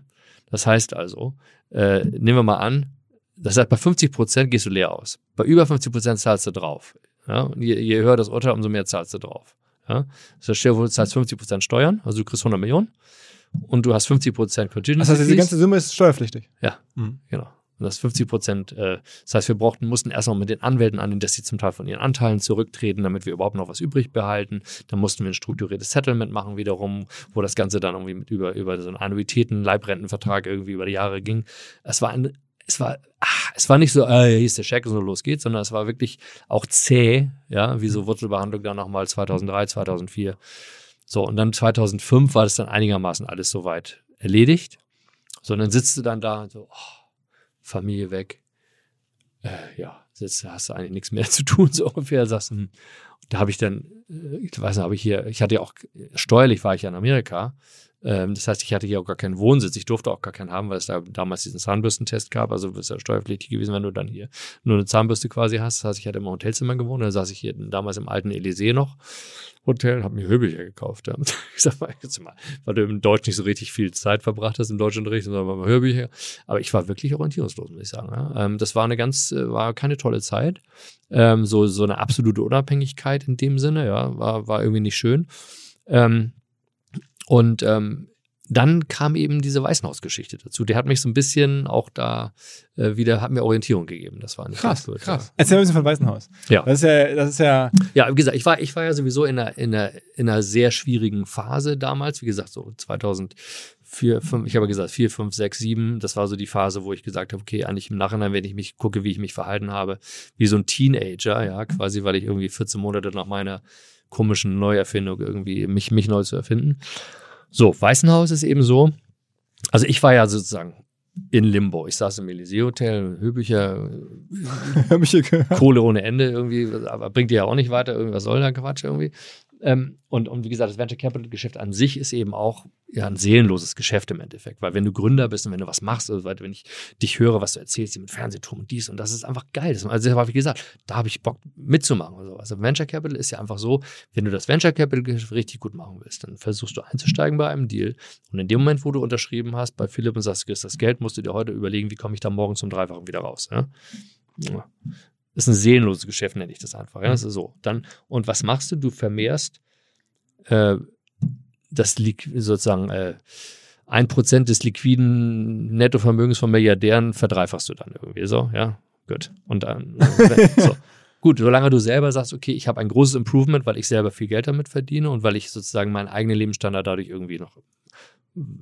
Das heißt also, äh, nehmen wir mal an, das heißt, bei 50 Prozent gehst du leer aus. Bei über 50 Prozent zahlst du drauf. Ja? Und je, je höher das Urteil, umso mehr zahlst du drauf. Ja? Das heißt, du zahlst 50% Steuern, also du kriegst 100 Millionen und du hast 50% Contingency. Das heißt, diese ganze Summe ist steuerpflichtig? Ja, mhm. genau. Und das 50 Prozent, äh, das heißt, wir brauchten, mussten erstmal mit den Anwälten an, dass sie zum Teil von ihren Anteilen zurücktreten, damit wir überhaupt noch was übrig behalten. Dann mussten wir ein strukturiertes Settlement machen wiederum, wo das Ganze dann irgendwie mit über, über so einen Annuitäten, Leibrentenvertrag irgendwie über die Jahre ging. Es war ein es war, ach, es war nicht so, äh, hier ist der Scheck so los geht's, sondern es war wirklich auch zäh, ja, wie so Wurzelbehandlung dann nochmal 2003, 2004. So, und dann 2005 war das dann einigermaßen alles soweit erledigt. So, und dann sitzt du dann da und so, oh, Familie weg. Äh, ja, sitzt, hast du eigentlich nichts mehr zu tun, so ungefähr. Sagst, hm. Da habe ich dann, äh, ich weiß nicht, habe ich hier, ich hatte ja auch, steuerlich war ich ja in Amerika ähm, das heißt, ich hatte hier auch gar keinen Wohnsitz. Ich durfte auch gar keinen haben, weil es da damals diesen Zahnbürstentest gab. Also bist ja steuerpflichtig gewesen, wenn du dann hier nur eine Zahnbürste quasi hast. Das heißt, ich hatte im Hotelzimmer gewohnt. Dann saß ich hier damals im alten Elysee noch. Hotel, habe mir Höbelcher gekauft. Ja. Ich sag mal, jetzt mal, weil du im Deutsch nicht so richtig viel Zeit verbracht hast im Deutschunterricht, sondern mal Hörbücher. Aber ich war wirklich orientierungslos, muss ich sagen. Ja. Ähm, das war eine ganz, äh, war keine tolle Zeit. Ähm, so, so eine absolute Unabhängigkeit in dem Sinne, ja, war, war irgendwie nicht schön. Ähm, und ähm, dann kam eben diese Weißenhaus-Geschichte dazu. Der hat mich so ein bisschen auch da äh, wieder, hat mir Orientierung gegeben. Das war nicht Krass, gut, krass. Ja. Erzähl ein bisschen von Weißenhaus. Ja. Das ist ja, das ist ja, Ja, wie gesagt, ich war, ich war ja sowieso in einer, in einer, in einer sehr schwierigen Phase damals. Wie gesagt, so 2004, 5, ich habe gesagt 4, 5, 6, 7. Das war so die Phase, wo ich gesagt habe, okay, eigentlich im Nachhinein, wenn ich mich gucke, wie ich mich verhalten habe, wie so ein Teenager, ja, quasi, weil ich irgendwie 14 Monate nach meiner komischen Neuerfindung irgendwie mich, mich neu zu erfinden. So, Weißenhaus ist eben so. Also ich war ja sozusagen in Limbo. Ich saß im Elysee-Hotel, gehört. Kohle ohne Ende irgendwie, aber bringt dir ja auch nicht weiter, irgendwas soll da Quatsch irgendwie. Ähm, und, und wie gesagt, das Venture Capital Geschäft an sich ist eben auch ja, ein seelenloses Geschäft im Endeffekt, weil wenn du Gründer bist und wenn du was machst, also wenn ich dich höre, was du erzählst, mit Fernsehturm und dies und das ist einfach geil. Das, also wie gesagt, da habe ich Bock mitzumachen. Also, also Venture Capital ist ja einfach so, wenn du das Venture Capital Geschäft richtig gut machen willst, dann versuchst du einzusteigen bei einem Deal und in dem Moment, wo du unterschrieben hast bei Philipp und sagst, kriegst das Geld, musst du dir heute überlegen, wie komme ich da morgen zum Dreifachen wieder raus. Ja? Ja. Ist ein seelenloses Geschäft, nenne ich das einfach. Ja? Das ist so. Dann, und was machst du? Du vermehrst äh, das sozusagen äh, ein Prozent des liquiden Nettovermögens von Milliardären verdreifachst du dann irgendwie so, ja, gut. Und dann, so. Gut, solange du selber sagst, okay, ich habe ein großes Improvement, weil ich selber viel Geld damit verdiene und weil ich sozusagen meinen eigenen Lebensstandard dadurch irgendwie noch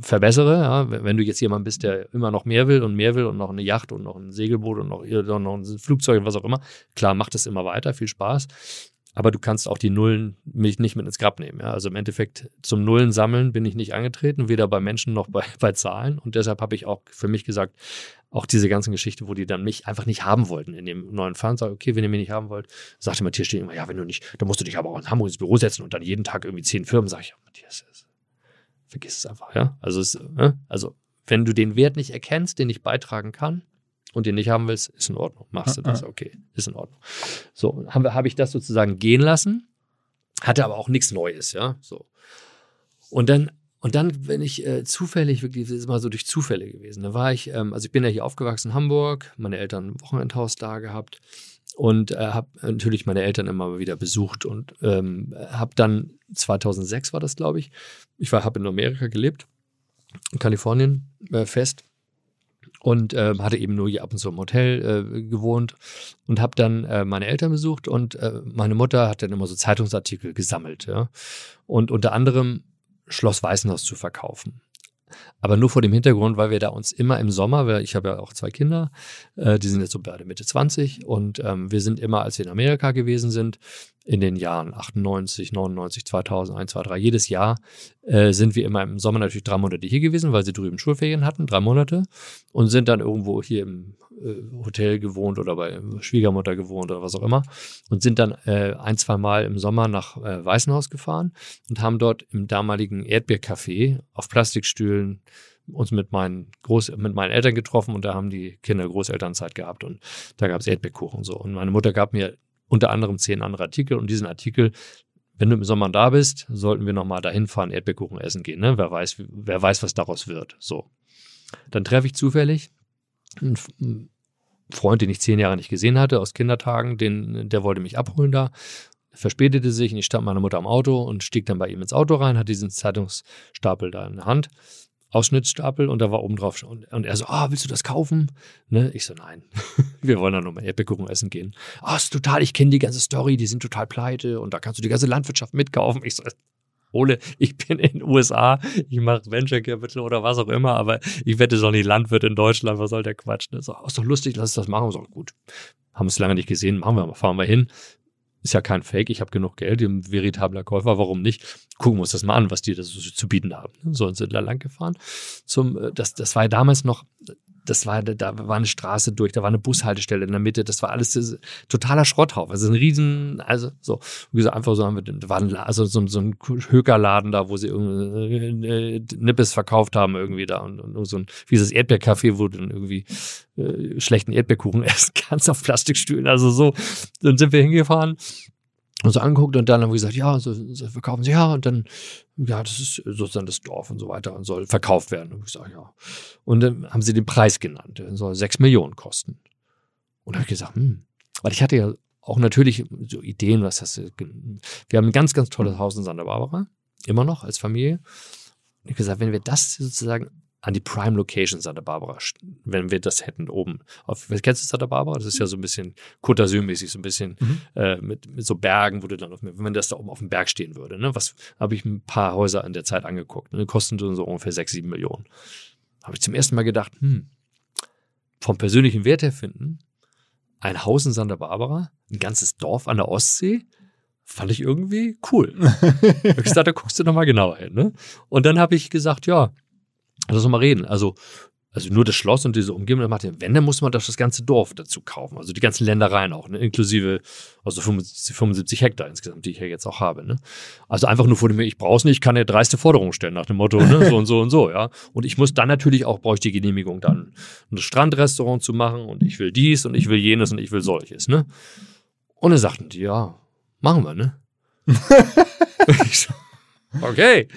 verbessere. Ja, wenn du jetzt jemand bist, der immer noch mehr will und mehr will und noch eine Yacht und noch ein Segelboot und noch, noch ein Flugzeug und was auch immer, klar, macht es immer weiter, viel Spaß. Aber du kannst auch die Nullen mich nicht mit ins Grab nehmen. Ja? Also im Endeffekt zum Nullen sammeln bin ich nicht angetreten, weder bei Menschen noch bei, bei Zahlen. Und deshalb habe ich auch für mich gesagt, auch diese ganzen Geschichte, wo die dann mich einfach nicht haben wollten in dem neuen Fund, sag okay, wenn ihr mich nicht haben wollt, sagte Matthias Stehen immer, ja, wenn du nicht, dann musst du dich aber auch in Hamburg ins Büro setzen und dann jeden Tag irgendwie zehn Firmen, sag ich, Matthias, vergiss es einfach, ja. Also, es, ne? also wenn du den Wert nicht erkennst, den ich beitragen kann und den nicht haben willst, ist in Ordnung. Machst du das, okay, ist in Ordnung. So, habe hab ich das sozusagen gehen lassen, hatte aber auch nichts Neues, ja. So. Und dann, und dann, wenn ich äh, zufällig, wirklich, das ist mal so durch Zufälle gewesen, da war ich, ähm, also ich bin ja hier aufgewachsen in Hamburg, meine Eltern ein Wochenendhaus da gehabt und äh, habe natürlich meine Eltern immer wieder besucht und ähm, habe dann 2006 war das, glaube ich. Ich war, habe in Amerika gelebt, in Kalifornien äh, fest und äh, hatte eben nur hier ab und zu im Hotel äh, gewohnt und habe dann äh, meine Eltern besucht und äh, meine Mutter hat dann immer so Zeitungsartikel gesammelt, ja. Und unter anderem Schloss Weißenhaus zu verkaufen. Aber nur vor dem Hintergrund, weil wir da uns immer im Sommer, weil ich habe ja auch zwei Kinder, äh, die sind jetzt so beide Mitte 20 und ähm, wir sind immer, als wir in Amerika gewesen sind, in den Jahren 98, 99, 2000, 1, 2, 3, jedes Jahr äh, sind wir immer im Sommer natürlich drei Monate hier gewesen, weil sie drüben Schulferien hatten, drei Monate und sind dann irgendwo hier im äh, Hotel gewohnt oder bei Schwiegermutter gewohnt oder was auch immer und sind dann äh, ein, zwei Mal im Sommer nach äh, Weißenhaus gefahren und haben dort im damaligen Erdbeercafé auf Plastikstühlen uns mit meinen, Groß mit meinen Eltern getroffen und da haben die Kinder Großelternzeit gehabt und da gab es Erdbeerkuchen und so. Und meine Mutter gab mir unter anderem zehn andere Artikel und diesen Artikel, wenn du im Sommer da bist, sollten wir nochmal dahin fahren, Erdbeerkuchen essen gehen. Ne? Wer, weiß, wer weiß, was daraus wird. So. Dann treffe ich zufällig einen Freund, den ich zehn Jahre nicht gesehen hatte, aus Kindertagen, den, der wollte mich abholen da verspätete sich und ich stand meine Mutter am Auto und stieg dann bei ihm ins Auto rein, hat diesen Zeitungsstapel da in der Hand, Ausschnittsstapel und da war oben drauf und, und er so, ah, willst du das kaufen? Ne? Ich so, nein, wir wollen da nur mal Erdbeerkuchen essen gehen. Ah, ist total, ich kenne die ganze Story, die sind total pleite und da kannst du die ganze Landwirtschaft mitkaufen. Ich so, Ole, ich bin in den USA, ich mache Venture Capital oder was auch immer, aber ich wette doch nicht Landwirt in Deutschland, was soll der Quatsch? Ne? So, oh, ist doch lustig, lass uns das machen. So, gut, haben es lange nicht gesehen, machen wir mal, fahren wir hin. Ist ja kein Fake, ich habe genug Geld, ein veritabler Käufer, warum nicht? Gucken wir uns das mal an, was die da so zu bieten haben. So und sind da lang gefahren. Zum, äh, das, das war ja damals noch, das war, da war eine Straße durch, da war eine Bushaltestelle in der Mitte, das war alles das, totaler Schrotthaufen. Also ein riesen, also so, wie gesagt, einfach so haben wir, da war also so, so ein Hökerladen da, wo sie irgendwie äh, Nippes verkauft haben irgendwie da und, und so ein, wie dieses Erdbeercafé, wo dann irgendwie äh, schlechten Erdbeerkuchen essen kannst auf Plastikstühlen, also so. Dann sind wir hingefahren und so angeguckt und dann haben wir gesagt, ja, so, so verkaufen sie, ja, und dann, ja, das ist sozusagen das Dorf und so weiter und soll verkauft werden. Und ich sage, ja. Und dann haben sie den Preis genannt, der soll sechs Millionen kosten. Und da habe ich gesagt, hm, weil ich hatte ja auch natürlich so Ideen, was du, wir haben ein ganz, ganz tolles Haus in Santa Barbara, immer noch als Familie. ich habe gesagt, wenn wir das sozusagen an die Prime Location Santa Barbara, wenn wir das hätten oben. Auf, kennst du Santa Barbara? Das ist ja so ein bisschen Côte d'Azur-mäßig, so ein bisschen mhm. äh, mit, mit so Bergen, wo du dann auf, wenn das da oben auf dem Berg stehen würde. Ne? Was habe ich ein paar Häuser in der Zeit angeguckt. Ne? Kosten so ungefähr sechs, sieben Millionen. Habe ich zum ersten Mal gedacht, hm, vom persönlichen Wert her finden, ein Haus in Santa Barbara, ein ganzes Dorf an der Ostsee, fand ich irgendwie cool. ich gesagt, da guckst du noch mal genauer hin. Ne? Und dann habe ich gesagt, ja, Lass uns mal reden. Also, also nur das Schloss und diese Umgebung, wenn, dann muss man doch das ganze Dorf dazu kaufen. Also die ganzen Ländereien auch, ne? inklusive also 75, 75 Hektar insgesamt, die ich ja jetzt auch habe. Ne? Also einfach nur vor dem, ich brauche es nicht, ich kann eine dreiste Forderung stellen nach dem Motto, ne? so und so und so, ja. Und ich muss dann natürlich auch, brauche ich die Genehmigung, dann ein Strandrestaurant zu machen und ich will dies und ich will jenes und ich will solches, ne? Und dann sagten die, ja, machen wir, ne? okay.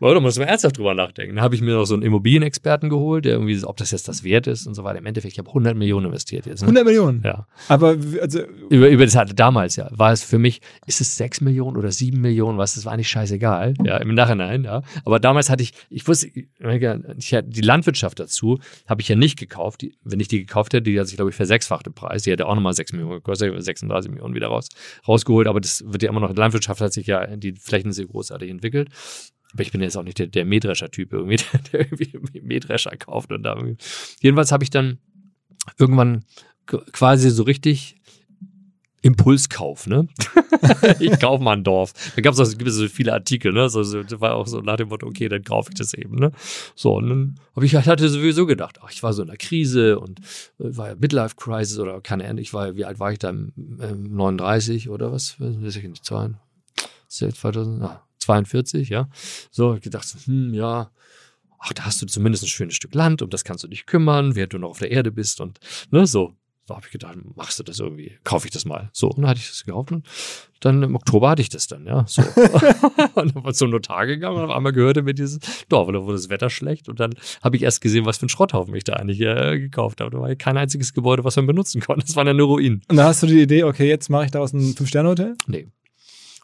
Oh, da muss man ernsthaft drüber nachdenken. Da habe ich mir noch so einen Immobilienexperten geholt, der irgendwie, ob das jetzt das wert ist und so weiter. Im Endeffekt, ich habe 100 Millionen investiert jetzt. Ne? 100 Millionen? Ja. Aber also über, über das hatte damals ja, war es für mich, ist es 6 Millionen oder 7 Millionen, was, das war eigentlich scheißegal, ja, im Nachhinein, ja. Aber damals hatte ich, ich wusste, ich hatte die Landwirtschaft dazu, habe ich ja nicht gekauft. Die, wenn ich die gekauft hätte, die hat sich, glaube ich, versechsfachte Preis. Die hätte auch nochmal 6 Millionen gekostet, 36 Millionen wieder raus, rausgeholt. Aber das wird ja immer noch, die Landwirtschaft hat sich ja, die Flächen sehr großartig entwickelt. Aber ich bin jetzt auch nicht der, der Mähdrescher-Typ irgendwie, der, irgendwie Mähdrescher kauft und da irgendwie. Jedenfalls habe ich dann irgendwann quasi so richtig Impulskauf, ne? ich kaufe mal ein Dorf. Da gab es gibt so viele Artikel, ne? So, war auch so nach dem Motto, okay, dann kaufe ich das eben, ne? So, und dann habe ich hatte sowieso gedacht, ach, ich war so in einer Krise und äh, war ja Midlife Crisis oder keine Ahnung, ich war, wie alt war ich da? 39 oder was? Weiß ich nicht, 2000, ah, 42, ja. So, ich gedacht, hm, ja, ach, da hast du zumindest ein schönes Stück Land, um das kannst du dich kümmern, während du noch auf der Erde bist und, ne, so. Da habe ich gedacht, machst du das irgendwie, kaufe ich das mal. So, und dann hatte ich das gekauft und dann im Oktober hatte ich das dann, ja. So. und dann war zum Notar gegangen und auf einmal gehörte mir dieses Dorf und dann wurde das Wetter schlecht und dann habe ich erst gesehen, was für ein Schrotthaufen ich da eigentlich äh, gekauft habe. Da war kein einziges Gebäude, was man benutzen konnte. Das waren ja nur Ruinen. Und da hast du die Idee, okay, jetzt mache ich daraus ein Fünf-Sterne-Hotel? Nee.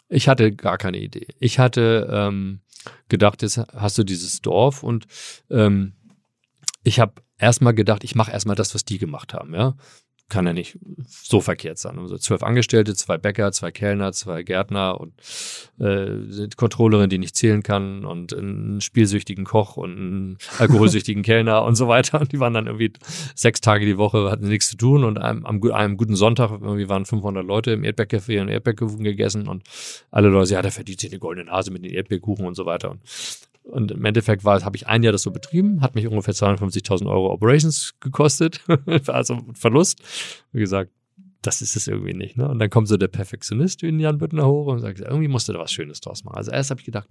Ich hatte gar keine Idee. Ich hatte ähm, gedacht, jetzt hast du dieses Dorf und ähm, ich habe erstmal gedacht, ich mache erstmal das, was die gemacht haben, ja kann ja nicht so verkehrt sein. Also zwölf Angestellte, zwei Bäcker, zwei Kellner, zwei Gärtner und äh, Controllerin, die nicht zählen kann und einen spielsüchtigen Koch und einen alkoholsüchtigen Kellner und so weiter. Und die waren dann irgendwie sechs Tage die Woche, hatten nichts zu tun und am, am, einem guten Sonntag irgendwie waren 500 Leute im Erdbeercafé und Erdbeerkuchen gegessen und alle Leute, ja, da verdient sich eine goldene Nase mit den Erdbeerkuchen und so weiter. Und und im Endeffekt war, habe ich ein Jahr das so betrieben, hat mich ungefähr 250.000 Euro Operations gekostet, also Verlust. Wie gesagt, das ist es irgendwie nicht. Ne? Und dann kommt so der Perfektionist wie Jan Büttner hoch und sagt, irgendwie musst du da was Schönes draus machen. Also erst habe ich gedacht,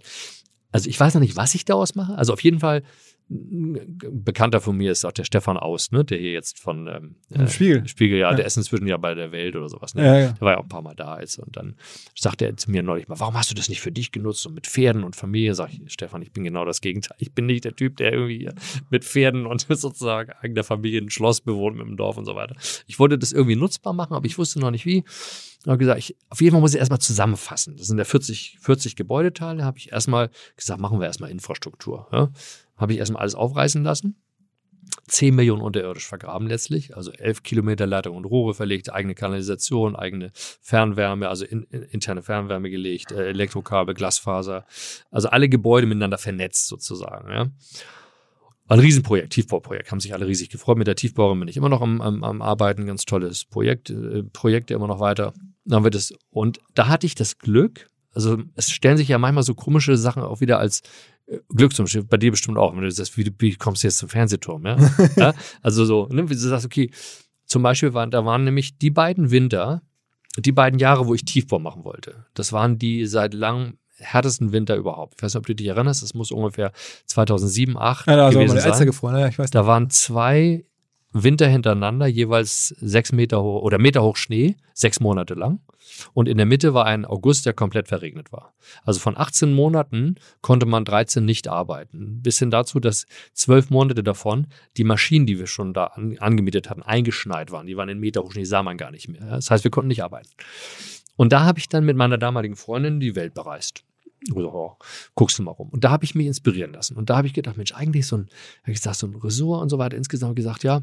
also ich weiß noch nicht, was ich daraus mache. Also auf jeden Fall Bekannter von mir ist auch der Stefan Aus, ne? der hier jetzt von ähm, äh, Spiegel. Spiegel, ja, ja, der ist inzwischen ja bei der Welt oder sowas. Ne? Ja, ja. Der war ja auch ein paar Mal da jetzt. Und dann sagte er zu mir neulich mal, warum hast du das nicht für dich genutzt und mit Pferden und Familie? Sag ich, Stefan, ich bin genau das Gegenteil. Ich bin nicht der Typ, der irgendwie mit Pferden und sozusagen eigener Familie ein Schloss bewohnt mit dem Dorf und so weiter. Ich wollte das irgendwie nutzbar machen, aber ich wusste noch nicht wie. Ich habe gesagt, ich, auf jeden Fall muss ich erstmal zusammenfassen. Das sind ja 40, 40 Gebäudeteile. habe ich erstmal gesagt, machen wir erstmal Infrastruktur. Ja? Habe ich erstmal alles aufreißen lassen. 10 Millionen unterirdisch vergraben letztlich, also 11 Kilometer Leitung und Rohre verlegt, eigene Kanalisation, eigene Fernwärme, also in, in, interne Fernwärme gelegt, äh, Elektrokabel, Glasfaser, also alle Gebäude miteinander vernetzt sozusagen. Ja. Ein Riesenprojekt, Tiefbauprojekt, haben sich alle riesig gefreut. Mit der Tiefbauerin bin ich immer noch am, am, am Arbeiten, ganz tolles Projekt, äh, Projekte immer noch weiter. Dann haben wir und da hatte ich das Glück, also es stellen sich ja manchmal so komische Sachen auch wieder als Glücksumschrift, bei dir bestimmt auch, wenn du sagst, wie, wie kommst du jetzt zum Fernsehturm, ja? ja? Also so, ne, wie du sagst, okay, zum Beispiel waren, da waren nämlich die beiden Winter, die beiden Jahre, wo ich Tiefbau machen wollte. Das waren die seit langem härtesten Winter überhaupt. Ich weiß nicht, ob du dich erinnerst, das muss ungefähr 2007, 2008 ja, da gewesen sein. Gefroren, ja, ich weiß da waren zwei Winter hintereinander, jeweils sechs Meter hoch oder Meter hoch Schnee, sechs Monate lang. Und in der Mitte war ein August, der komplett verregnet war. Also von 18 Monaten konnte man 13 nicht arbeiten. Bis hin dazu, dass zwölf Monate davon die Maschinen, die wir schon da an, angemietet hatten, eingeschneit waren. Die waren in Meter hoch, die sah man gar nicht mehr. Das heißt, wir konnten nicht arbeiten. Und da habe ich dann mit meiner damaligen Freundin die Welt bereist. Oder oh, guckst du mal rum. Und da habe ich mich inspirieren lassen. Und da habe ich gedacht, Mensch, eigentlich so ein, wie gesagt, so ein Ressort und so weiter. Insgesamt gesagt, ja,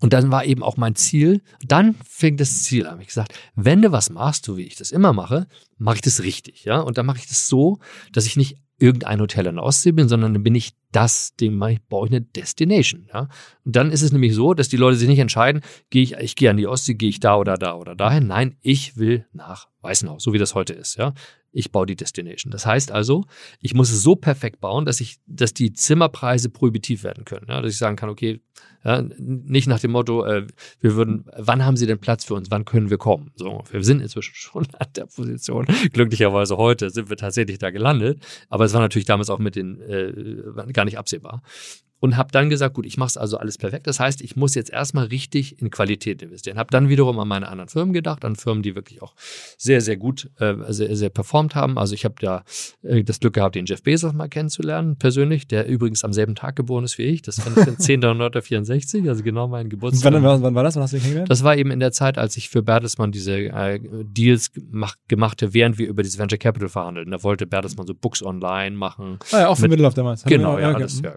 und dann war eben auch mein Ziel, dann fing das Ziel an. Ich gesagt, wenn du was machst, so wie ich das immer mache, mache ich das richtig, ja. Und dann mache ich das so, dass ich nicht irgendein Hotel in der Ostsee bin, sondern dann bin ich das, dem ich brauche ich eine Destination. Ja? Und dann ist es nämlich so, dass die Leute sich nicht entscheiden, gehe ich, ich gehe an die Ostsee, gehe ich da oder da oder dahin. Nein, ich will nach Weißenhaus, so wie das heute ist. Ja? Ich baue die Destination. Das heißt also, ich muss es so perfekt bauen, dass ich, dass die Zimmerpreise prohibitiv werden können. Ja? Dass ich sagen kann, okay, ja, nicht nach dem Motto, äh, wir würden, wann haben Sie denn Platz für uns, wann können wir kommen? So, wir sind inzwischen schon an der Position. Glücklicherweise heute sind wir tatsächlich da gelandet. Aber es war natürlich damals auch mit den äh, gar nicht absehbar und habe dann gesagt, gut, ich mache es also alles perfekt. Das heißt, ich muss jetzt erstmal richtig in Qualität investieren. Habe dann wiederum an meine anderen Firmen gedacht, an Firmen, die wirklich auch sehr, sehr gut, äh, sehr, sehr performt haben. Also ich habe da äh, das Glück gehabt, den Jeff Bezos mal kennenzulernen, persönlich, der übrigens am selben Tag geboren ist wie ich. Das war 10.964, also genau mein Geburtstag. Wann, wann, wann war das? Wann hast du ihn kennengelernt? Das war eben in der Zeit, als ich für Bertelsmann diese äh, Deals gemacht, gemachte, während wir über dieses Venture Capital verhandelten. Da wollte Bertelsmann so Books online machen. Ah ja, auch für Mittellauf damals. Genau, ja, alles, ja.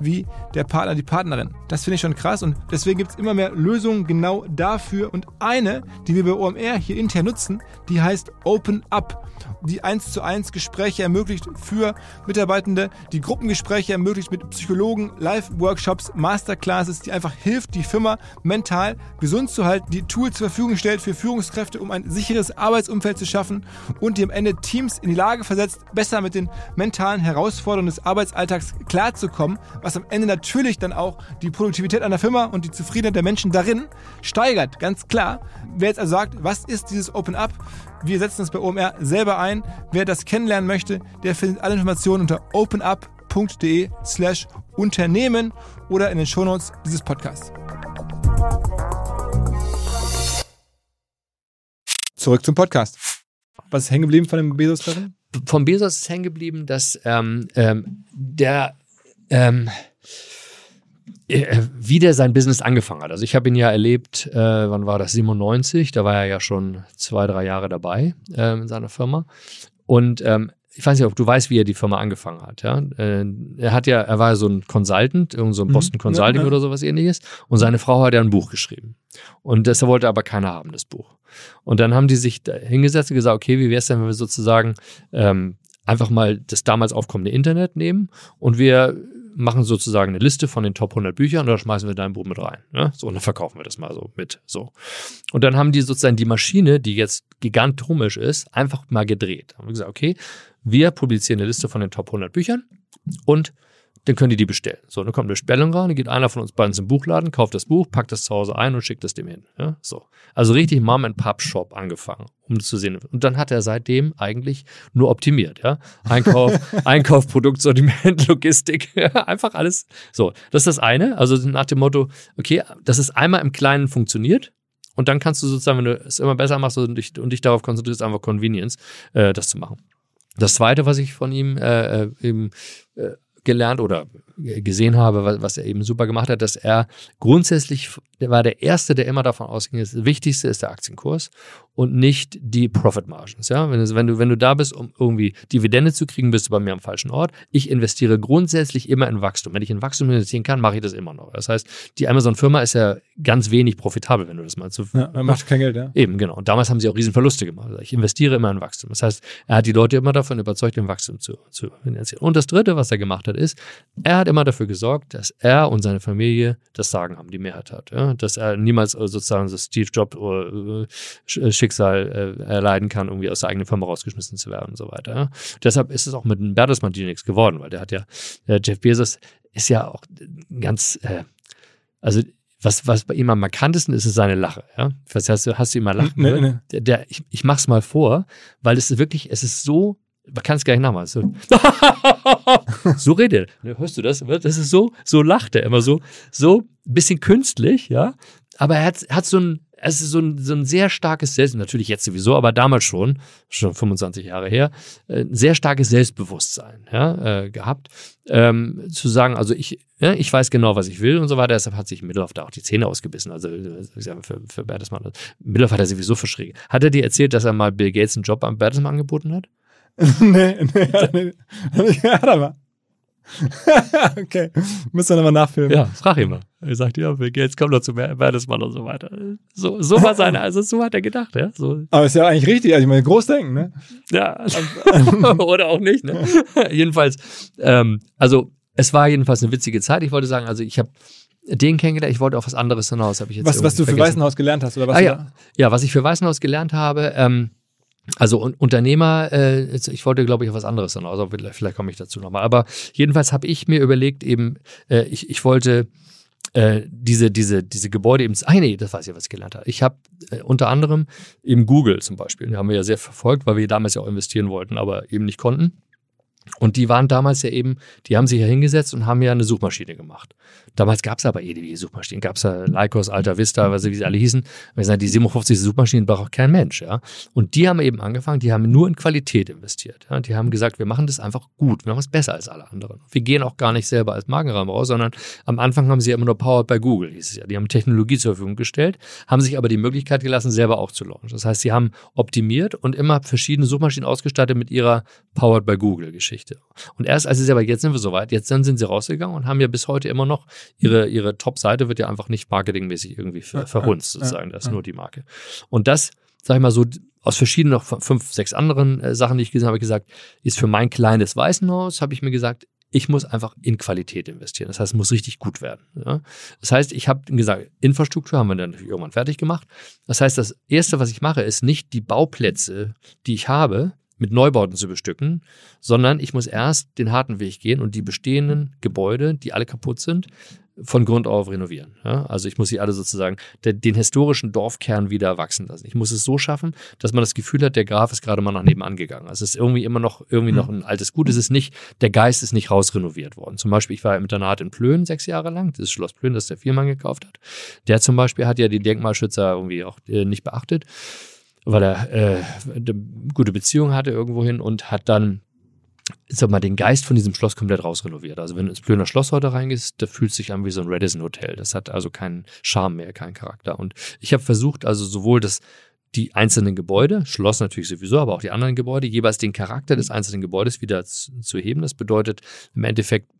wie der Partner, die Partnerin. Das finde ich schon krass und deswegen gibt es immer mehr Lösungen genau dafür. Und eine, die wir bei OMR hier intern nutzen, die heißt Open Up, die 1 zu 1 Gespräche ermöglicht für Mitarbeitende, die Gruppengespräche ermöglicht mit Psychologen, Live-Workshops, Masterclasses, die einfach hilft, die Firma mental gesund zu halten, die Tools zur Verfügung stellt für Führungskräfte, um ein sicheres Arbeitsumfeld zu schaffen und die am Ende Teams in die Lage versetzt, besser mit den mentalen Herausforderungen des Arbeitsalltags klarzukommen, was am Ende natürlich dann auch die Produktivität einer Firma und die Zufriedenheit der Menschen darin steigert. Ganz klar. Wer jetzt also sagt, was ist dieses Open Up? Wir setzen es bei OMR selber ein. Wer das kennenlernen möchte, der findet alle Informationen unter openup.de slash Unternehmen oder in den Shownotes dieses Podcasts. Zurück zum Podcast. Was ist hängen geblieben von dem Bezos-Treffen? Vom Bezos ist hängen geblieben, dass ähm, ähm, der ähm, äh, wie der sein Business angefangen hat. Also ich habe ihn ja erlebt, äh, wann war das, 97, da war er ja schon zwei, drei Jahre dabei äh, in seiner Firma. Und ähm, ich weiß nicht, ob du weißt, wie er die Firma angefangen hat. Ja? Äh, er hat ja, er war ja so ein Consultant, irgend so ein mhm. Boston Consulting ja, ja. oder sowas ähnliches. Und seine Frau hat ja ein Buch geschrieben. Und das wollte aber keiner haben, das Buch. Und dann haben die sich hingesetzt und gesagt, okay, wie wäre es denn, wenn wir sozusagen ähm, einfach mal das damals aufkommende Internet nehmen und wir machen sozusagen eine Liste von den Top 100 Büchern und da schmeißen wir dein Buch mit rein. Ne? So, und dann verkaufen wir das mal so mit. So. Und dann haben die sozusagen die Maschine, die jetzt gigantomisch ist, einfach mal gedreht. Haben wir gesagt, okay, wir publizieren eine Liste von den Top 100 Büchern und dann können die die bestellen. So, dann kommt eine Bestellung rein, dann geht einer von uns beiden zum Buchladen, kauft das Buch, packt das zu Hause ein und schickt das dem hin. Ja, so. Also richtig Mom and Pub Shop angefangen, um zu sehen. Und dann hat er seitdem eigentlich nur optimiert, ja. Einkauf, Einkauf, Produktsortiment, Logistik, einfach alles. So, das ist das eine. Also nach dem Motto, okay, das ist einmal im Kleinen funktioniert, und dann kannst du sozusagen, wenn du es immer besser machst und dich, und dich darauf konzentrierst, einfach Convenience, äh, das zu machen. Das zweite, was ich von ihm äh, äh eben, äh, gelernt oder gesehen habe, was er eben super gemacht hat, dass er grundsätzlich der war der Erste, der immer davon ausging, das Wichtigste ist der Aktienkurs und nicht die Profit Margins. Ja? Wenn, du, wenn, du, wenn du da bist, um irgendwie Dividende zu kriegen, bist du bei mir am falschen Ort. Ich investiere grundsätzlich immer in Wachstum. Wenn ich in Wachstum investieren kann, mache ich das immer noch. Das heißt, die Amazon-Firma ist ja ganz wenig profitabel, wenn du das mal zu. Ja, man macht kein Geld, ja. Eben, genau. Und damals haben sie auch Riesenverluste gemacht. Also ich investiere immer in Wachstum. Das heißt, er hat die Leute immer davon überzeugt, im Wachstum zu, zu finanzieren. Und das Dritte, was er gemacht hat, ist, er hat immer dafür gesorgt, dass er und seine Familie das Sagen haben, die Mehrheit hat. Ja? Dass er niemals äh, sozusagen so Steve Jobs oder äh, Schicksal äh, erleiden kann, irgendwie aus der eigenen Firma rausgeschmissen zu werden und so weiter. Ja? Deshalb ist es auch mit dem Bertelsmann nichts geworden, weil der hat ja, Jeff Bezos ist ja auch ganz, äh, also was, was bei ihm am markantesten ist, ist seine Lache. Ja? Was hast du, hast du immer lachen? Nee, nee. Der, der, ich, ich mach's mal vor, weil es ist wirklich, es ist so man kann es gar nicht nachmachen. So, so redet er. Hörst du das? Das ist so, so lacht er immer so, so ein bisschen künstlich, ja. Aber er hat, hat so ein, es ist so ein, so ein sehr starkes Selbst, natürlich jetzt sowieso, aber damals schon, schon 25 Jahre her, äh, ein sehr starkes Selbstbewusstsein ja, äh, gehabt, ähm, zu sagen, also ich, ja, ich weiß genau, was ich will und so weiter. Deshalb hat sich Middelhoff da auch die Zähne ausgebissen. Also für, für Bertelsmann. Middelhoff hat er sowieso verschrieben. Hat er dir erzählt, dass er mal Bill Gates einen Job am Bertelsmann angeboten hat? nee, nee, nee. Ja, aber. okay, müssen wir nochmal nachfilmen. Ja, frag ihn mal. Er sagt, ja, jetzt kommt doch zu Bertelsmann und so weiter. So, so war seine, also so hat er gedacht, ja. So. Aber ist ja eigentlich richtig, also ich meine, Großdenken, ne? Ja, oder auch nicht, ne? jedenfalls, ähm, also es war jedenfalls eine witzige Zeit. Ich wollte sagen, also ich habe den kennengelernt, ich wollte auf was anderes hinaus, habe ich jetzt Was, was du für Weißenhaus gelernt hast, oder was? Ah, ja. ja, was ich für Weißenhaus gelernt habe, ähm, also Unternehmer, äh, ich wollte, glaube ich, auf was anderes dann, also vielleicht komme ich dazu nochmal. Aber jedenfalls habe ich mir überlegt, eben, äh, ich, ich wollte äh, diese, diese, diese Gebäude eben, ah nee, das weiß ich, was ich gelernt habe. Ich habe äh, unter anderem eben Google zum Beispiel, haben wir ja sehr verfolgt, weil wir damals ja auch investieren wollten, aber eben nicht konnten. Und die waren damals ja eben, die haben sich ja hingesetzt und haben ja eine Suchmaschine gemacht. Damals gab es aber ewige Suchmaschinen, gab es ja Lycos, Alta Vista, was wie sie alle hießen. Die 57 Suchmaschinen braucht auch kein Mensch, ja. Und die haben eben angefangen, die haben nur in Qualität investiert. Ja? Die haben gesagt, wir machen das einfach gut, wir machen es besser als alle anderen. Wir gehen auch gar nicht selber als Markenraum raus, sondern am Anfang haben sie ja immer nur Powered by Google, hieß es ja. Die haben Technologie zur Verfügung gestellt, haben sich aber die Möglichkeit gelassen, selber auch zu launchen. Das heißt, sie haben optimiert und immer verschiedene Suchmaschinen ausgestattet mit ihrer Powered by Google Geschichte. Und erst als sie selber, jetzt sind wir soweit, jetzt dann sind sie rausgegangen und haben ja bis heute immer noch ihre, ihre Top-Seite wird ja einfach nicht marketingmäßig irgendwie ver, verhunzt, sozusagen. Das ist nur die Marke. Und das, sag ich mal so, aus verschiedenen, noch fünf, sechs anderen äh, Sachen, die ich gesehen habe, gesagt, ist für mein kleines Waisenhaus, habe ich mir gesagt, ich muss einfach in Qualität investieren. Das heißt, es muss richtig gut werden. Ja? Das heißt, ich habe gesagt, Infrastruktur haben wir dann irgendwann fertig gemacht. Das heißt, das Erste, was ich mache, ist nicht die Bauplätze, die ich habe, mit Neubauten zu bestücken, sondern ich muss erst den harten Weg gehen und die bestehenden Gebäude, die alle kaputt sind, von Grund auf renovieren. Ja? Also ich muss sie alle sozusagen den, den, historischen Dorfkern wieder wachsen lassen. Ich muss es so schaffen, dass man das Gefühl hat, der Graf ist gerade mal nach nebenan gegangen. Also es ist irgendwie immer noch irgendwie mhm. noch ein altes Gut. Es ist nicht, der Geist ist nicht rausrenoviert worden. Zum Beispiel, ich war im Internat in Plön sechs Jahre lang, das ist Schloss Plön, das der Firmann gekauft hat. Der zum Beispiel hat ja die Denkmalschützer irgendwie auch äh, nicht beachtet weil er äh, eine gute Beziehung hatte irgendwohin und hat dann sag mal, den Geist von diesem Schloss komplett rausrenoviert. Also wenn du ins Plöner Schloss heute reingehst, da fühlt sich an wie so ein Radisson Hotel. Das hat also keinen Charme mehr, keinen Charakter. Und ich habe versucht, also sowohl das die einzelnen Gebäude, Schloss natürlich sowieso, aber auch die anderen Gebäude, jeweils den Charakter des einzelnen Gebäudes wieder zu, zu heben. Das bedeutet im Endeffekt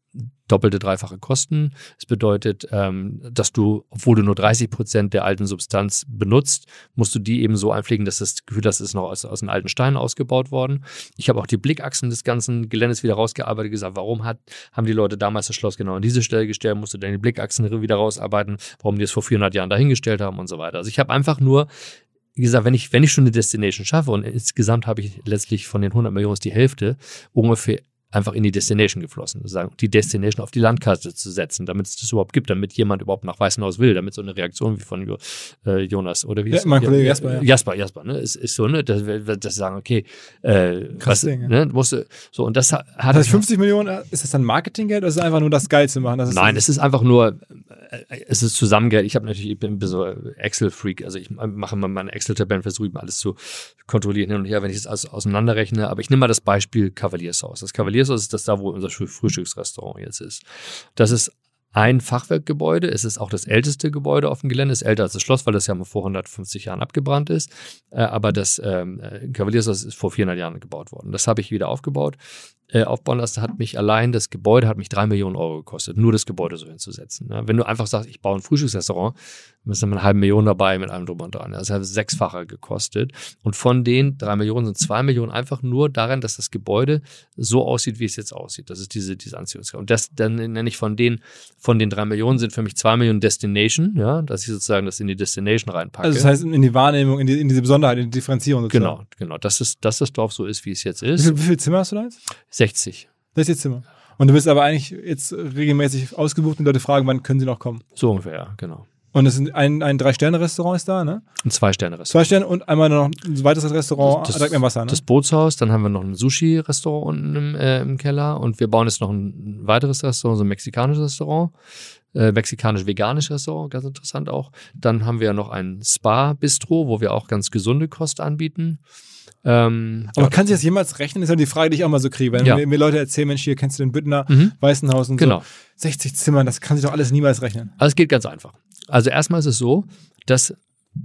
doppelte, dreifache Kosten. Es bedeutet, ähm, dass du, obwohl du nur 30 Prozent der alten Substanz benutzt, musst du die eben so einpflegen, dass das Gefühl es ist noch aus, aus den alten Steinen ausgebaut worden. Ich habe auch die Blickachsen des ganzen Geländes wieder rausgearbeitet, gesagt, warum hat, haben die Leute damals das Schloss genau an diese Stelle gestellt, musst du dann die Blickachsen wieder rausarbeiten, warum die es vor 400 Jahren dahingestellt haben und so weiter. Also ich habe einfach nur wie gesagt, wenn ich, wenn ich schon eine Destination schaffe und insgesamt habe ich letztlich von den 100 Millionen die Hälfte ungefähr einfach in die Destination geflossen. Sozusagen die Destination auf die Landkarte zu setzen, damit es das überhaupt gibt, damit jemand überhaupt nach Weißenhaus will, damit so eine Reaktion wie von jo, äh, Jonas oder wie ja, mein Kollege Jasper. Ja. Jasper, Jasper, ne? Ist, ist so, ne? Dass, dass sie sagen, okay, äh, Krass was, Ding, ja. ne? Musste, so, und das hat. Das heißt, 50 Millionen, ist das dann Marketinggeld oder ist es einfach nur das Geil zu machen? Nein, es ist einfach nur, äh, es ist Zusammengeld. Ich habe natürlich, ich bin so Excel-Freak, also ich mache mal meine Excel-Tabellen, versuche mal alles zu kontrollieren hin und her, wenn ich das alles auseinanderrechne. Aber ich nehme mal das Beispiel Kavaliershaus. Das Kavaliershaus ist das da, wo unser Frühstücksrestaurant jetzt ist. Das ist ein Fachwerkgebäude. Es ist auch das älteste Gebäude auf dem Gelände. Es ist älter als das Schloss, weil das ja mal vor 150 Jahren abgebrannt ist. Äh, aber das ähm, Kavaliershaus ist vor 400 Jahren gebaut worden. Das habe ich wieder aufgebaut äh, aufbauen lassen, hat mich allein das Gebäude hat mich drei Millionen Euro gekostet, nur das Gebäude so hinzusetzen. Ja, wenn du einfach sagst, ich baue ein Frühstücksrestaurant, müssen wir eine halbe Million dabei mit allem drum und dran. Das hat sechsfacher gekostet. Und von den drei Millionen sind zwei Millionen einfach nur daran, dass das Gebäude so aussieht, wie es jetzt aussieht. Das ist diese, diese Anziehungskraft. Und das dann nenne ich von den, von den drei Millionen sind für mich zwei Millionen Destination, ja, dass ich sozusagen das in die Destination reinpacke. Also das heißt in die Wahrnehmung, in, die, in diese Besonderheit, in die Differenzierung sozusagen. Genau, genau. Dass, es, dass das Dorf so ist, wie es jetzt ist. Wie, viel, wie viele Zimmer hast du da jetzt? 60. 60 Zimmer. Und du bist aber eigentlich jetzt regelmäßig ausgebucht und Leute fragen, wann können sie noch kommen? So ungefähr, ja, genau. Und es sind ein, ein Drei-Sterne-Restaurant ist da, ne? Ein Zwei-Sterne-Restaurant. Zwei Sterne und einmal noch ein weiteres Restaurant Das- direkt im Wasser, ne? Das Bootshaus, dann haben wir noch ein Sushi-Restaurant unten im, äh, im Keller und wir bauen jetzt noch ein weiteres Restaurant, so ein mexikanisches Restaurant, äh, mexikanisch-veganisches Restaurant, ganz interessant auch. Dann haben wir noch ein Spa-Bistro, wo wir auch ganz gesunde Kost anbieten. Ähm, Aber kann sich das jemals rechnen? Das ist ja die Frage, die ich auch mal so kriege. Wenn Ja. mir, mir Leute erzählen, Mensch, hier kennst du den Büttner, Mhm. Weißenhaus und Genau. so. 60 Zimmer, das kann sich doch alles niemals rechnen. Also es geht ganz einfach. Also erstmal ist es so, dass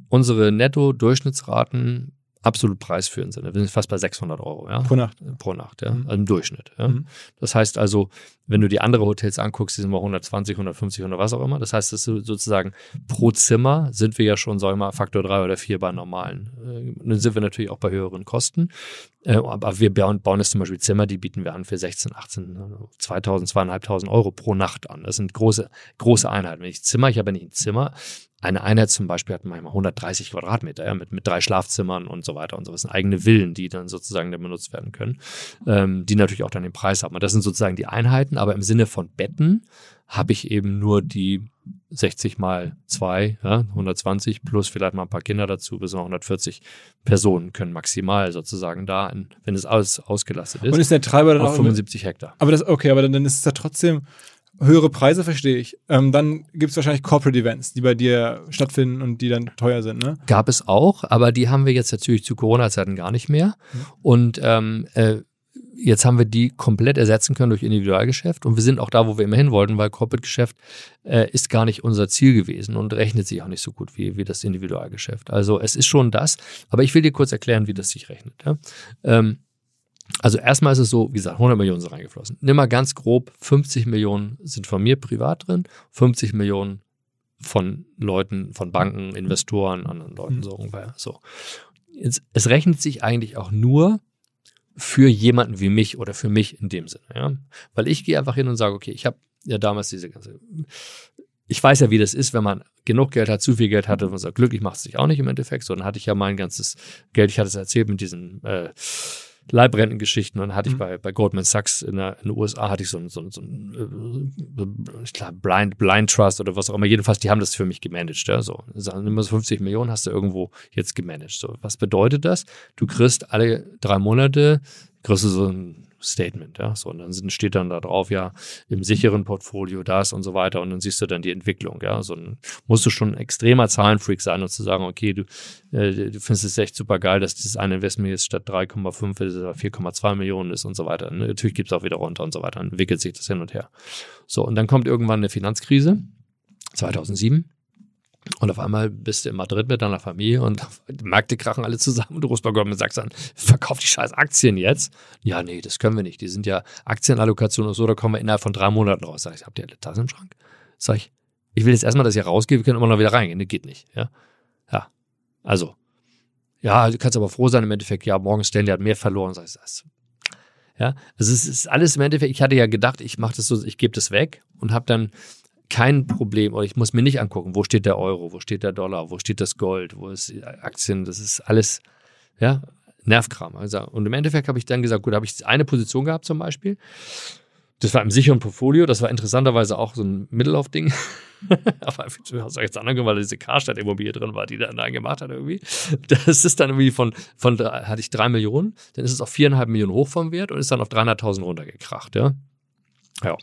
unsere Netto-Durchschnittsraten absolut preisführend sind. Wir sind fast bei 600 Euro ja? Pro Nacht. pro Nacht, ja? Mhm. also im Durchschnitt. Ja? Mhm. Das heißt also, wenn du die andere Hotels anguckst, die sind bei 120, 150 oder was auch immer. Das heißt, das sozusagen pro Zimmer sind wir ja schon, sagen wir mal, Faktor 3 oder 4 bei normalen. Äh, Dann sind wir natürlich auch bei höheren Kosten. Äh, Aber wir bauen, bauen jetzt zum Beispiel Zimmer, die bieten wir an für 16, 18, 2000, 2500 Euro pro Nacht an. Das sind große, große Einheiten. Wenn ich Zimmer, ich habe ja nicht ein Zimmer, eine Einheit zum Beispiel hat manchmal 130 Quadratmeter, ja, mit, mit drei schlafzimmern und so weiter und so. Sind eigene Villen, die dann sozusagen dann benutzt werden können, ähm, die natürlich auch dann den Preis haben. Und das sind sozusagen die Einheiten, aber im Sinne von Betten habe ich eben nur die 60 mal 2, ja, 120 plus vielleicht mal ein paar Kinder dazu, bis 140 Personen können maximal sozusagen da, wenn es alles ausgelastet ist, Und ist der Treiber dann auf auch. 75 Hektar. Aber das, okay, aber dann, dann ist es ja trotzdem höhere Preise, verstehe ich. Ähm, dann gibt es wahrscheinlich Corporate Events, die bei dir stattfinden und die dann teuer sind, ne? Gab es auch, aber die haben wir jetzt natürlich zu Corona-Zeiten gar nicht mehr. Und ähm, äh, jetzt haben wir die komplett ersetzen können durch Individualgeschäft. Und wir sind auch da, wo wir immer hin wollten, weil Corporate-Geschäft äh, ist gar nicht unser Ziel gewesen und rechnet sich auch nicht so gut wie, wie das Individualgeschäft. Also es ist schon das, aber ich will dir kurz erklären, wie das sich rechnet. Ja? Ähm, also erstmal ist es so, wie gesagt, 100 Millionen sind reingeflossen. Nimm mal ganz grob, 50 Millionen sind von mir privat drin, 50 Millionen von Leuten, von Banken, Investoren, anderen Leuten Mhm. so ungefähr. So. Jetzt, es rechnet sich eigentlich auch nur für jemanden wie mich oder für mich in dem Sinne, ja. Weil ich gehe einfach hin und sage, okay, ich habe ja damals diese ganze, ich weiß ja, wie das ist, wenn man genug Geld hat, zu viel Geld hatte und man sagt, glücklich macht es sich auch nicht im Endeffekt, so, dann hatte ich ja mein ganzes Geld, ich hatte es erzählt mit diesen äh, Leibrentengeschichten und dann hatte ich Mhm. bei, bei Goldman Sachs in, der, in den USA hatte ich so ein, so so ein äh, ich glaube, Blind, Blind Trust oder was auch immer. Jedenfalls, die haben das für mich gemanagt. Ja? So, sagen, nimm mal so 50 Millionen hast du irgendwo jetzt gemanagt. So, was bedeutet das? Du kriegst alle drei Monate, kriegst du so ein Statement, ja. So, und dann sind, steht dann da drauf, ja, im sicheren Portfolio das und so weiter. Und dann siehst du dann die Entwicklung, ja. So, dann musst du schon ein extremer Zahlenfreak sein und zu sagen, okay, du, äh, du findest es echt super geil, dass dieses eine Investment jetzt statt 3,5 ist, oder 4,2 Millionen ist und so weiter. Ne? Natürlich gibt es auch wieder runter und so weiter. Dann entwickelt sich das hin und her. So, und dann kommt irgendwann eine Finanzkrise, 2007. Und auf einmal bist du in Madrid mit deiner Familie und die Märkte krachen alle zusammen und du rufst bei Goldman Sachs an, verkauf die scheiß Aktien jetzt. Ja, nee, das können wir nicht. Die sind ja Aktienallokation und so, da kommen wir innerhalb von drei Monaten raus. Sag ich, habt ihr alle Tassen im Schrank? Sag ich, ich will jetzt erstmal, dass ihr rausgeht, wir können immer noch wieder reingehen. Das geht nicht. Ja, ja. Also, ja, du kannst aber froh sein im Endeffekt, ja, Morgan Stanley hat mehr verloren. Sag ich, das ja, also es ist alles im Endeffekt, ich hatte ja gedacht, ich mache das so, ich gebe das weg und habe dann kein Problem oder ich muss mir nicht angucken, wo steht der Euro, wo steht der Dollar, wo steht das Gold, wo ist die Aktien, das ist alles, ja, Nervkram. Also, und im Endeffekt habe ich dann gesagt, gut, habe ich eine Position gehabt zum Beispiel. Das war im sicheren Portfolio, das war interessanterweise auch so ein Mittellauf-Ding. Aber aus jetzt anderen Grund, weil da diese Karstadt-Immobilie drin war, die dann gemacht hat irgendwie. Das ist dann irgendwie von, von hatte ich drei Millionen, dann ist es auf viereinhalb Millionen hoch vom Wert und ist dann auf 300.000 runtergekracht, ja. Ja.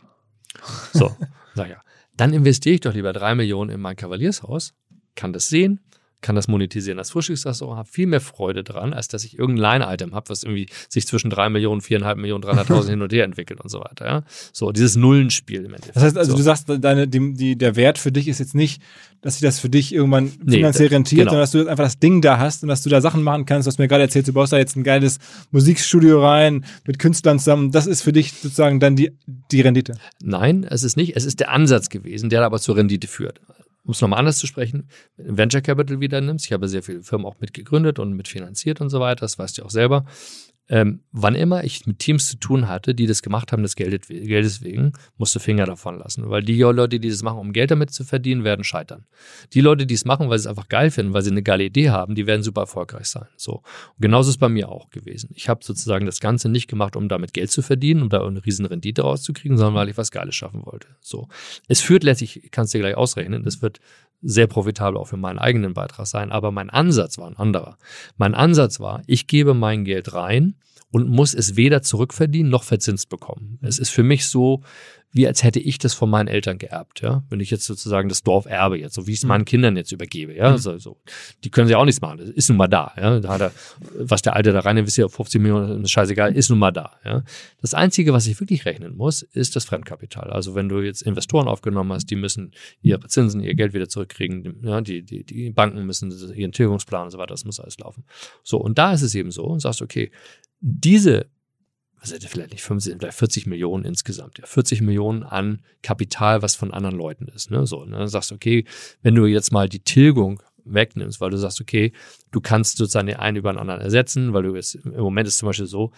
So, sag ja. Dann investiere ich doch lieber drei Millionen in mein Kavaliershaus, kann das sehen, kann das monetisieren als Frühstücksrestaurant, habe viel mehr Freude dran, als dass ich irgendein Line-Item habe, was irgendwie sich zwischen drei Millionen, viereinhalb Millionen, 300.000 hin und her entwickelt und so weiter. Ja? So, dieses Nullenspiel im Endeffekt. Das heißt also, so. du sagst, deine, die, die, der Wert für dich ist jetzt nicht, dass sich das für dich irgendwann Nee, finanziell da- rentiert, genau. sondern dass du einfach das Ding da hast und dass du da Sachen machen kannst. Du hast mir gerade erzählt, du baust da jetzt ein geiles Musikstudio rein mit Künstlern zusammen. Das ist für dich sozusagen dann die, die Rendite. Nein, es ist nicht. Es ist der Ansatz gewesen, der aber zur Rendite führt. Um es nochmal anders zu sprechen, Venture Capital wieder nimmst, ich habe sehr viele Firmen auch mitgegründet und mitfinanziert und so weiter, das weißt du auch selber. Ähm, wann immer ich mit Teams zu tun hatte, die das gemacht haben, des Geldes, Geldes wegen, musste Finger davon lassen. Weil die Leute, die das machen, um Geld damit zu verdienen, werden scheitern. Die Leute, die es machen, weil sie es einfach geil finden, weil sie eine geile Idee haben, die werden super erfolgreich sein. So. Und genauso ist bei mir auch gewesen. Ich habe sozusagen das Ganze nicht gemacht, um damit Geld zu verdienen, um da eine riesen Rendite rauszukriegen, sondern weil ich was Geiles schaffen wollte. So. Es führt letztlich, ich kann es dir gleich ausrechnen, es wird sehr profitabel auch für meinen eigenen Beitrag sein, aber mein Ansatz war ein anderer. Mein Ansatz war, ich gebe mein Geld rein und muss es weder zurückverdienen noch verzinst bekommen. Es ist für mich so, wie als hätte ich das von meinen Eltern geerbt, ja. Wenn ich jetzt sozusagen das Dorf erbe jetzt, so wie ich es meinen Kindern jetzt übergebe, ja. Mhm. So, so. Die können sie auch nichts machen. Das ist nun mal da, ja. Da hat er, was der Alte da rein investiert, 50 Millionen, ist scheißegal, ist nun mal da, ja. Das Einzige, was ich wirklich rechnen muss, ist das Fremdkapital. Also wenn du jetzt Investoren aufgenommen hast, die müssen ihre Zinsen, ihr Geld wieder zurückkriegen, ja. Die, die, die Banken müssen ihren Tilgungsplan und so weiter, das muss alles laufen. So. Und da ist es eben so und sagst, okay, diese hätte vielleicht nicht 50, vielleicht 40 Millionen insgesamt, ja, 40 Millionen an Kapital, was von anderen Leuten ist, ne, so, ne, dann sagst okay, wenn du jetzt mal die Tilgung wegnimmst, weil du sagst, okay, du kannst sozusagen den einen über den anderen ersetzen, weil du jetzt, im Moment ist zum Beispiel so,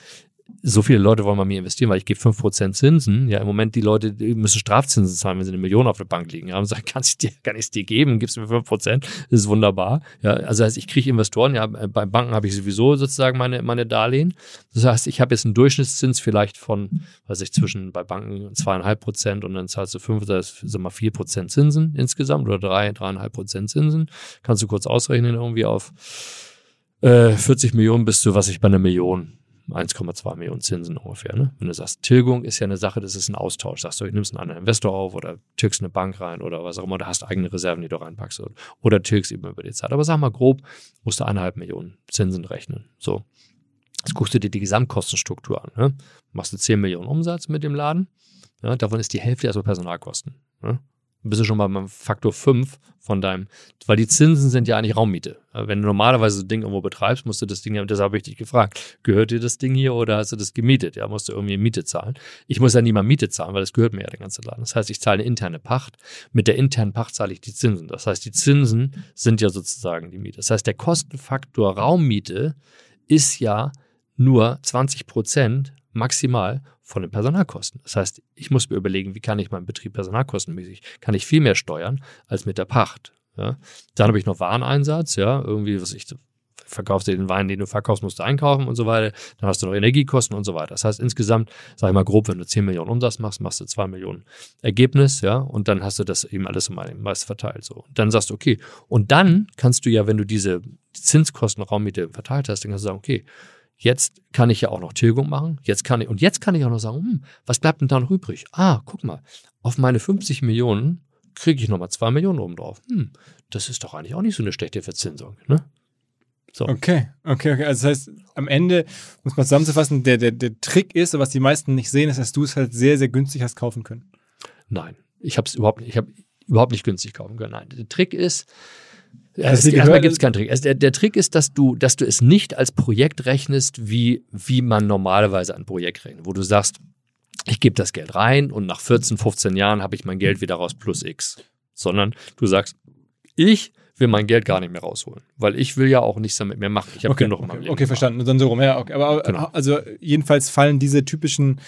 so viele Leute wollen bei mir investieren, weil ich gebe 5% Zinsen. Ja, im Moment die Leute die müssen Strafzinsen zahlen, wenn sie eine Million auf der Bank liegen. Ja, und sagen, kann ich dir, kann ich es dir geben, gibst du mir 5%. Das ist wunderbar. Ja, also heißt, ich kriege Investoren, ja, bei Banken habe ich sowieso sozusagen meine, meine Darlehen. Das heißt, ich habe jetzt einen Durchschnittszins vielleicht von, weiß ich, zwischen bei Banken zweieinhalb Prozent und dann zahlst du fünf, das sind mal vier Prozent Zinsen insgesamt oder drei, dreieinhalb Prozent Zinsen. Kannst du kurz ausrechnen, irgendwie auf äh, 40 Millionen bist du, was ich bei einer Million 1,2 Millionen Zinsen ungefähr. Ne? Wenn du sagst, Tilgung ist ja eine Sache, das ist ein Austausch. Sagst du, ich nimmst einen anderen Investor auf oder tilgst eine Bank rein oder was auch immer, du hast eigene Reserven, die du reinpackst oder tilgst eben über die Zeit. Aber sag mal grob, musst du eineinhalb Millionen Zinsen rechnen. So. Jetzt guckst du dir die Gesamtkostenstruktur an. Ne? Machst du 10 Millionen Umsatz mit dem Laden, ja, davon ist die Hälfte erstmal Personalkosten. Ne? Bist du schon mal beim Faktor 5 von deinem, weil die Zinsen sind ja eigentlich Raummiete. Wenn du normalerweise so ein Ding irgendwo betreibst, musst du das Ding, deshalb habe ich dich gefragt, gehört dir das Ding hier oder hast du das gemietet? Ja, musst du irgendwie Miete zahlen. Ich muss ja nie mal Miete zahlen, weil das gehört mir ja der ganze Laden. Das heißt, ich zahle eine interne Pacht. Mit der internen Pacht zahle ich die Zinsen. Das heißt, die Zinsen sind ja sozusagen die Miete. Das heißt, der Kostenfaktor Raummiete ist ja nur 20 Prozent maximal von den Personalkosten. Das heißt, ich muss mir überlegen, wie kann ich meinen Betrieb personalkostenmäßig, kann ich viel mehr steuern als mit der Pacht. Ja? Dann habe ich noch Wareneinsatz, ja, irgendwie, was ich verkaufst dir den Wein, den du verkaufst, musst du einkaufen und so weiter. Dann hast du noch Energiekosten und so weiter. Das heißt, insgesamt, sag ich mal grob, wenn du 10 Millionen Umsatz machst, machst du 2 Millionen Ergebnis, ja, und dann hast du das eben alles mal meist verteilt, so. Dann sagst du, okay. Und dann kannst du ja, wenn du diese Zinskosten Raummiete verteilt hast, dann kannst du sagen, okay, Jetzt kann ich ja auch noch Tilgung machen. Jetzt kann ich, und jetzt kann ich auch noch sagen, hm, was bleibt denn da noch übrig? Ah, guck mal, auf meine 50 Millionen kriege ich nochmal 2 Millionen oben drauf. Hm, das ist doch eigentlich auch nicht so eine schlechte Verzinsung, ne? So. Okay, okay, okay. Also das heißt, am Ende, muss man zusammenzufassen, der, der, der Trick ist, was die meisten nicht sehen, ist, dass du es halt sehr, sehr günstig hast kaufen können. Nein, ich habe es überhaupt nicht, ich habe überhaupt nicht günstig kaufen können. Nein, der Trick ist, also erstmal gibt es keinen Trick. Also der, der, Trick ist, dass du, dass du es nicht als Projekt rechnest, wie, wie man normalerweise ein Projekt rechnet, wo du sagst, ich gebe das Geld rein und nach 14, 15 Jahren habe ich mein Geld wieder raus plus X. Sondern du sagst, ich will mein Geld gar nicht mehr rausholen, weil ich will ja auch nichts damit mehr machen. Ich habe okay, genug okay, in meinem Leben. Okay, verstanden. Dann so rum. Ja, okay. Aber genau. also jedenfalls fallen diese typischen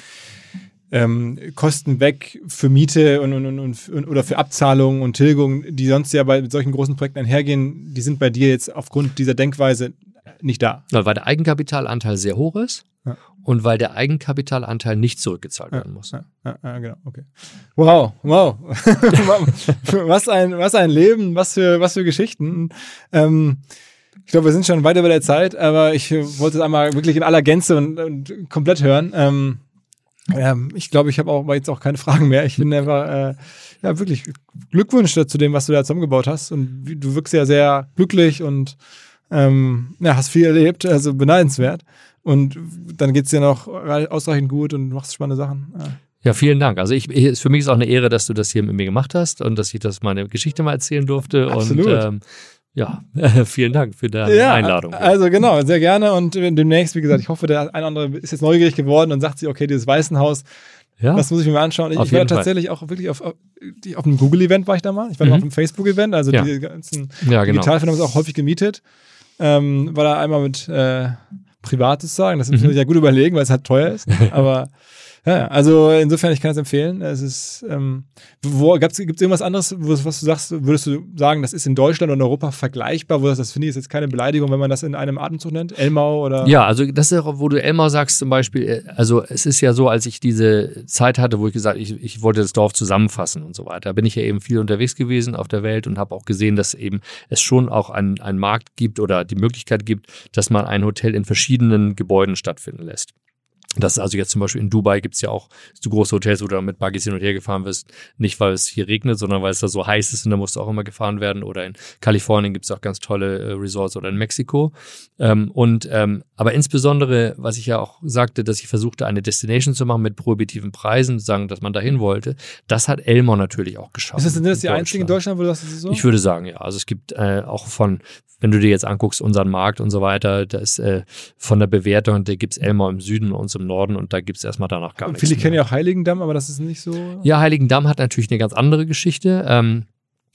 ähm, Kosten weg für Miete und, und, und, und, oder für Abzahlungen und Tilgung, die sonst ja bei solchen großen Projekten einhergehen, die sind bei dir jetzt aufgrund dieser Denkweise nicht da. Weil der Eigenkapitalanteil sehr hoch ist ja. und weil der Eigenkapitalanteil nicht zurückgezahlt ja, werden muss. Ja, ja, genau, okay. Wow, wow. was, ein, was ein Leben, was für, was für Geschichten. Ähm, ich glaube, wir sind schon weit über der Zeit, aber ich wollte es einmal wirklich in aller Gänze und, und komplett hören. Ähm, ähm, ich glaube, ich habe auch jetzt auch keine Fragen mehr. Ich finde einfach, äh, ja, wirklich Glückwunsch zu dem, was du da zusammengebaut hast. Und du wirkst ja sehr glücklich und ähm, ja, hast viel erlebt, also beneidenswert. Und dann geht es dir noch ausreichend gut und machst spannende Sachen. Ja. Ja, vielen Dank. Also ich, ich, für mich ist auch eine Ehre, dass du das hier mit mir gemacht hast und dass ich das meine Geschichte mal erzählen durfte. Absolut. Und ähm, ja, vielen Dank für deine ja, Einladung. Also genau, sehr gerne. Und demnächst, wie gesagt, ich hoffe, der ein oder andere ist jetzt neugierig geworden und sagt sich, okay, dieses Weißenhaus, ja. das muss ich mir mal anschauen. Ich, ich war tatsächlich auch wirklich auf, auf, auf einem Google-Event war ich da mal. Ich war mhm. auf einem Facebook-Event, also ja. die ganzen ja, genau. Digitalfirmen sind auch häufig gemietet. Ähm, war da einmal mit äh, privat sozusagen. Das muss man mhm. sich ja gut überlegen, weil es halt teuer ist. Aber Ja, also insofern, ich kann es empfehlen. Es ist, ähm, gibt es irgendwas anderes, was du sagst, würdest du sagen, das ist in Deutschland und Europa vergleichbar, wo das, das finde ich jetzt keine Beleidigung, wenn man das in einem Atemzug nennt? Elmau oder? Ja, also das ist auch, wo du Elmau sagst zum Beispiel, äh, also es ist ja so, als ich diese Zeit hatte, wo ich gesagt, ich, ich wollte das Dorf zusammenfassen und so weiter, bin ich ja eben viel unterwegs gewesen auf der Welt und habe auch gesehen, dass eben es schon auch einen, einen Markt gibt oder die Möglichkeit gibt, dass man ein Hotel in verschiedenen Gebäuden stattfinden lässt. Das ist also jetzt zum Beispiel in Dubai gibt's ja auch so große Hotels, wo du dann mit Buggies hin und her gefahren wirst. Nicht, weil es hier regnet, sondern weil es da so heiß ist und da musst du auch immer gefahren werden. Oder in Kalifornien gibt's auch ganz tolle äh, Resorts oder in Mexiko. Ähm, und ähm, aber insbesondere, was ich ja auch sagte, dass ich versuchte, eine Destination zu machen mit prohibitiven Preisen, sagen, dass man dahin wollte, das hat Elmore natürlich auch geschafft. Ist das denn das die einzige in Deutschland, wo du das so? Ich würde sagen, ja. Also es gibt äh, auch von, wenn du dir jetzt anguckst, unseren Markt und so weiter, da ist äh, von der Bewertung, da gibt's Elmore im Süden und so im Norden und da gibt es erstmal danach gar und nichts. Viele kennen ja auch Heiligendamm, aber das ist nicht so. Ja, Heiligendamm hat natürlich eine ganz andere Geschichte. Ähm,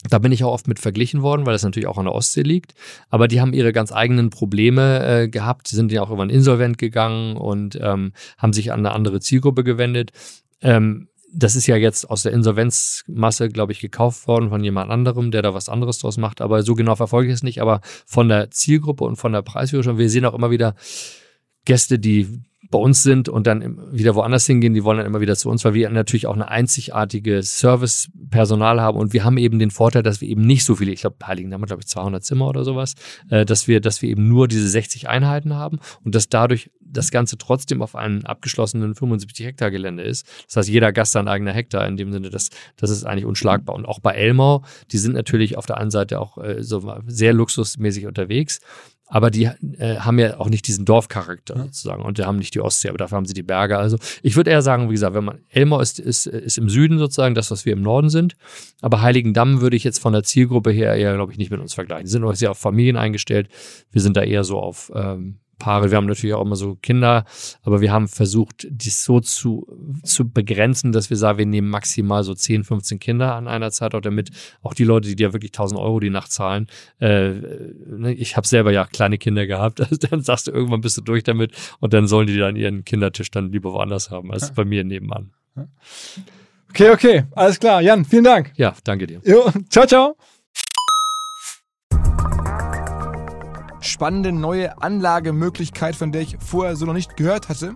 da bin ich auch oft mit verglichen worden, weil das natürlich auch an der Ostsee liegt. Aber die haben ihre ganz eigenen Probleme äh, gehabt. Sind ja auch irgendwann insolvent gegangen und ähm, haben sich an eine andere Zielgruppe gewendet. Ähm, das ist ja jetzt aus der Insolvenzmasse, glaube ich, gekauft worden von jemand anderem, der da was anderes draus macht. Aber so genau verfolge ich es nicht. Aber von der Zielgruppe und von der Preisführung, wir sehen auch immer wieder Gäste, die bei uns sind und dann wieder woanders hingehen, die wollen dann immer wieder zu uns, weil wir natürlich auch eine einzigartige Servicepersonal haben und wir haben eben den Vorteil, dass wir eben nicht so viele, ich glaube, Heiligen haben wir glaube ich 200 Zimmer oder sowas, äh, dass wir, dass wir eben nur diese 60 Einheiten haben und dass dadurch das Ganze trotzdem auf einem abgeschlossenen 75 Hektar Gelände ist. Das heißt, jeder Gast sein eigener Hektar in dem Sinne, das, das ist eigentlich unschlagbar. Und auch bei Elmau, die sind natürlich auf der einen Seite auch äh, so sehr luxusmäßig unterwegs aber die äh, haben ja auch nicht diesen Dorfcharakter ja. sozusagen und die haben nicht die Ostsee, aber dafür haben sie die Berge. Also ich würde eher sagen, wie gesagt, wenn man Elmau ist, ist, ist im Süden sozusagen das, was wir im Norden sind, aber Heiligendamm würde ich jetzt von der Zielgruppe her eher, glaube ich, nicht mit uns vergleichen. Die sind auch sehr auf Familien eingestellt. Wir sind da eher so auf ähm, Paare. Wir haben natürlich auch immer so Kinder, aber wir haben versucht, dies so zu, zu begrenzen, dass wir sagen, wir nehmen maximal so 10, 15 Kinder an einer Zeit, auch damit auch die Leute, die dir wirklich 1000 Euro die Nacht zahlen, äh, ne, ich habe selber ja kleine Kinder gehabt, also dann sagst du, irgendwann bist du durch damit und dann sollen die dann ihren Kindertisch dann lieber woanders haben, als bei mir nebenan. Okay, okay, alles klar. Jan, vielen Dank. Ja, danke dir. Jo, ciao, ciao. Spannende neue Anlagemöglichkeit, von der ich vorher so noch nicht gehört hatte.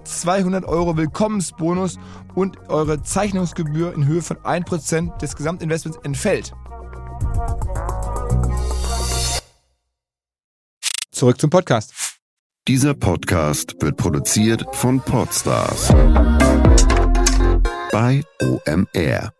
200 Euro Willkommensbonus und eure Zeichnungsgebühr in Höhe von 1% des Gesamtinvestments entfällt. Zurück zum Podcast. Dieser Podcast wird produziert von Podstars bei OMR.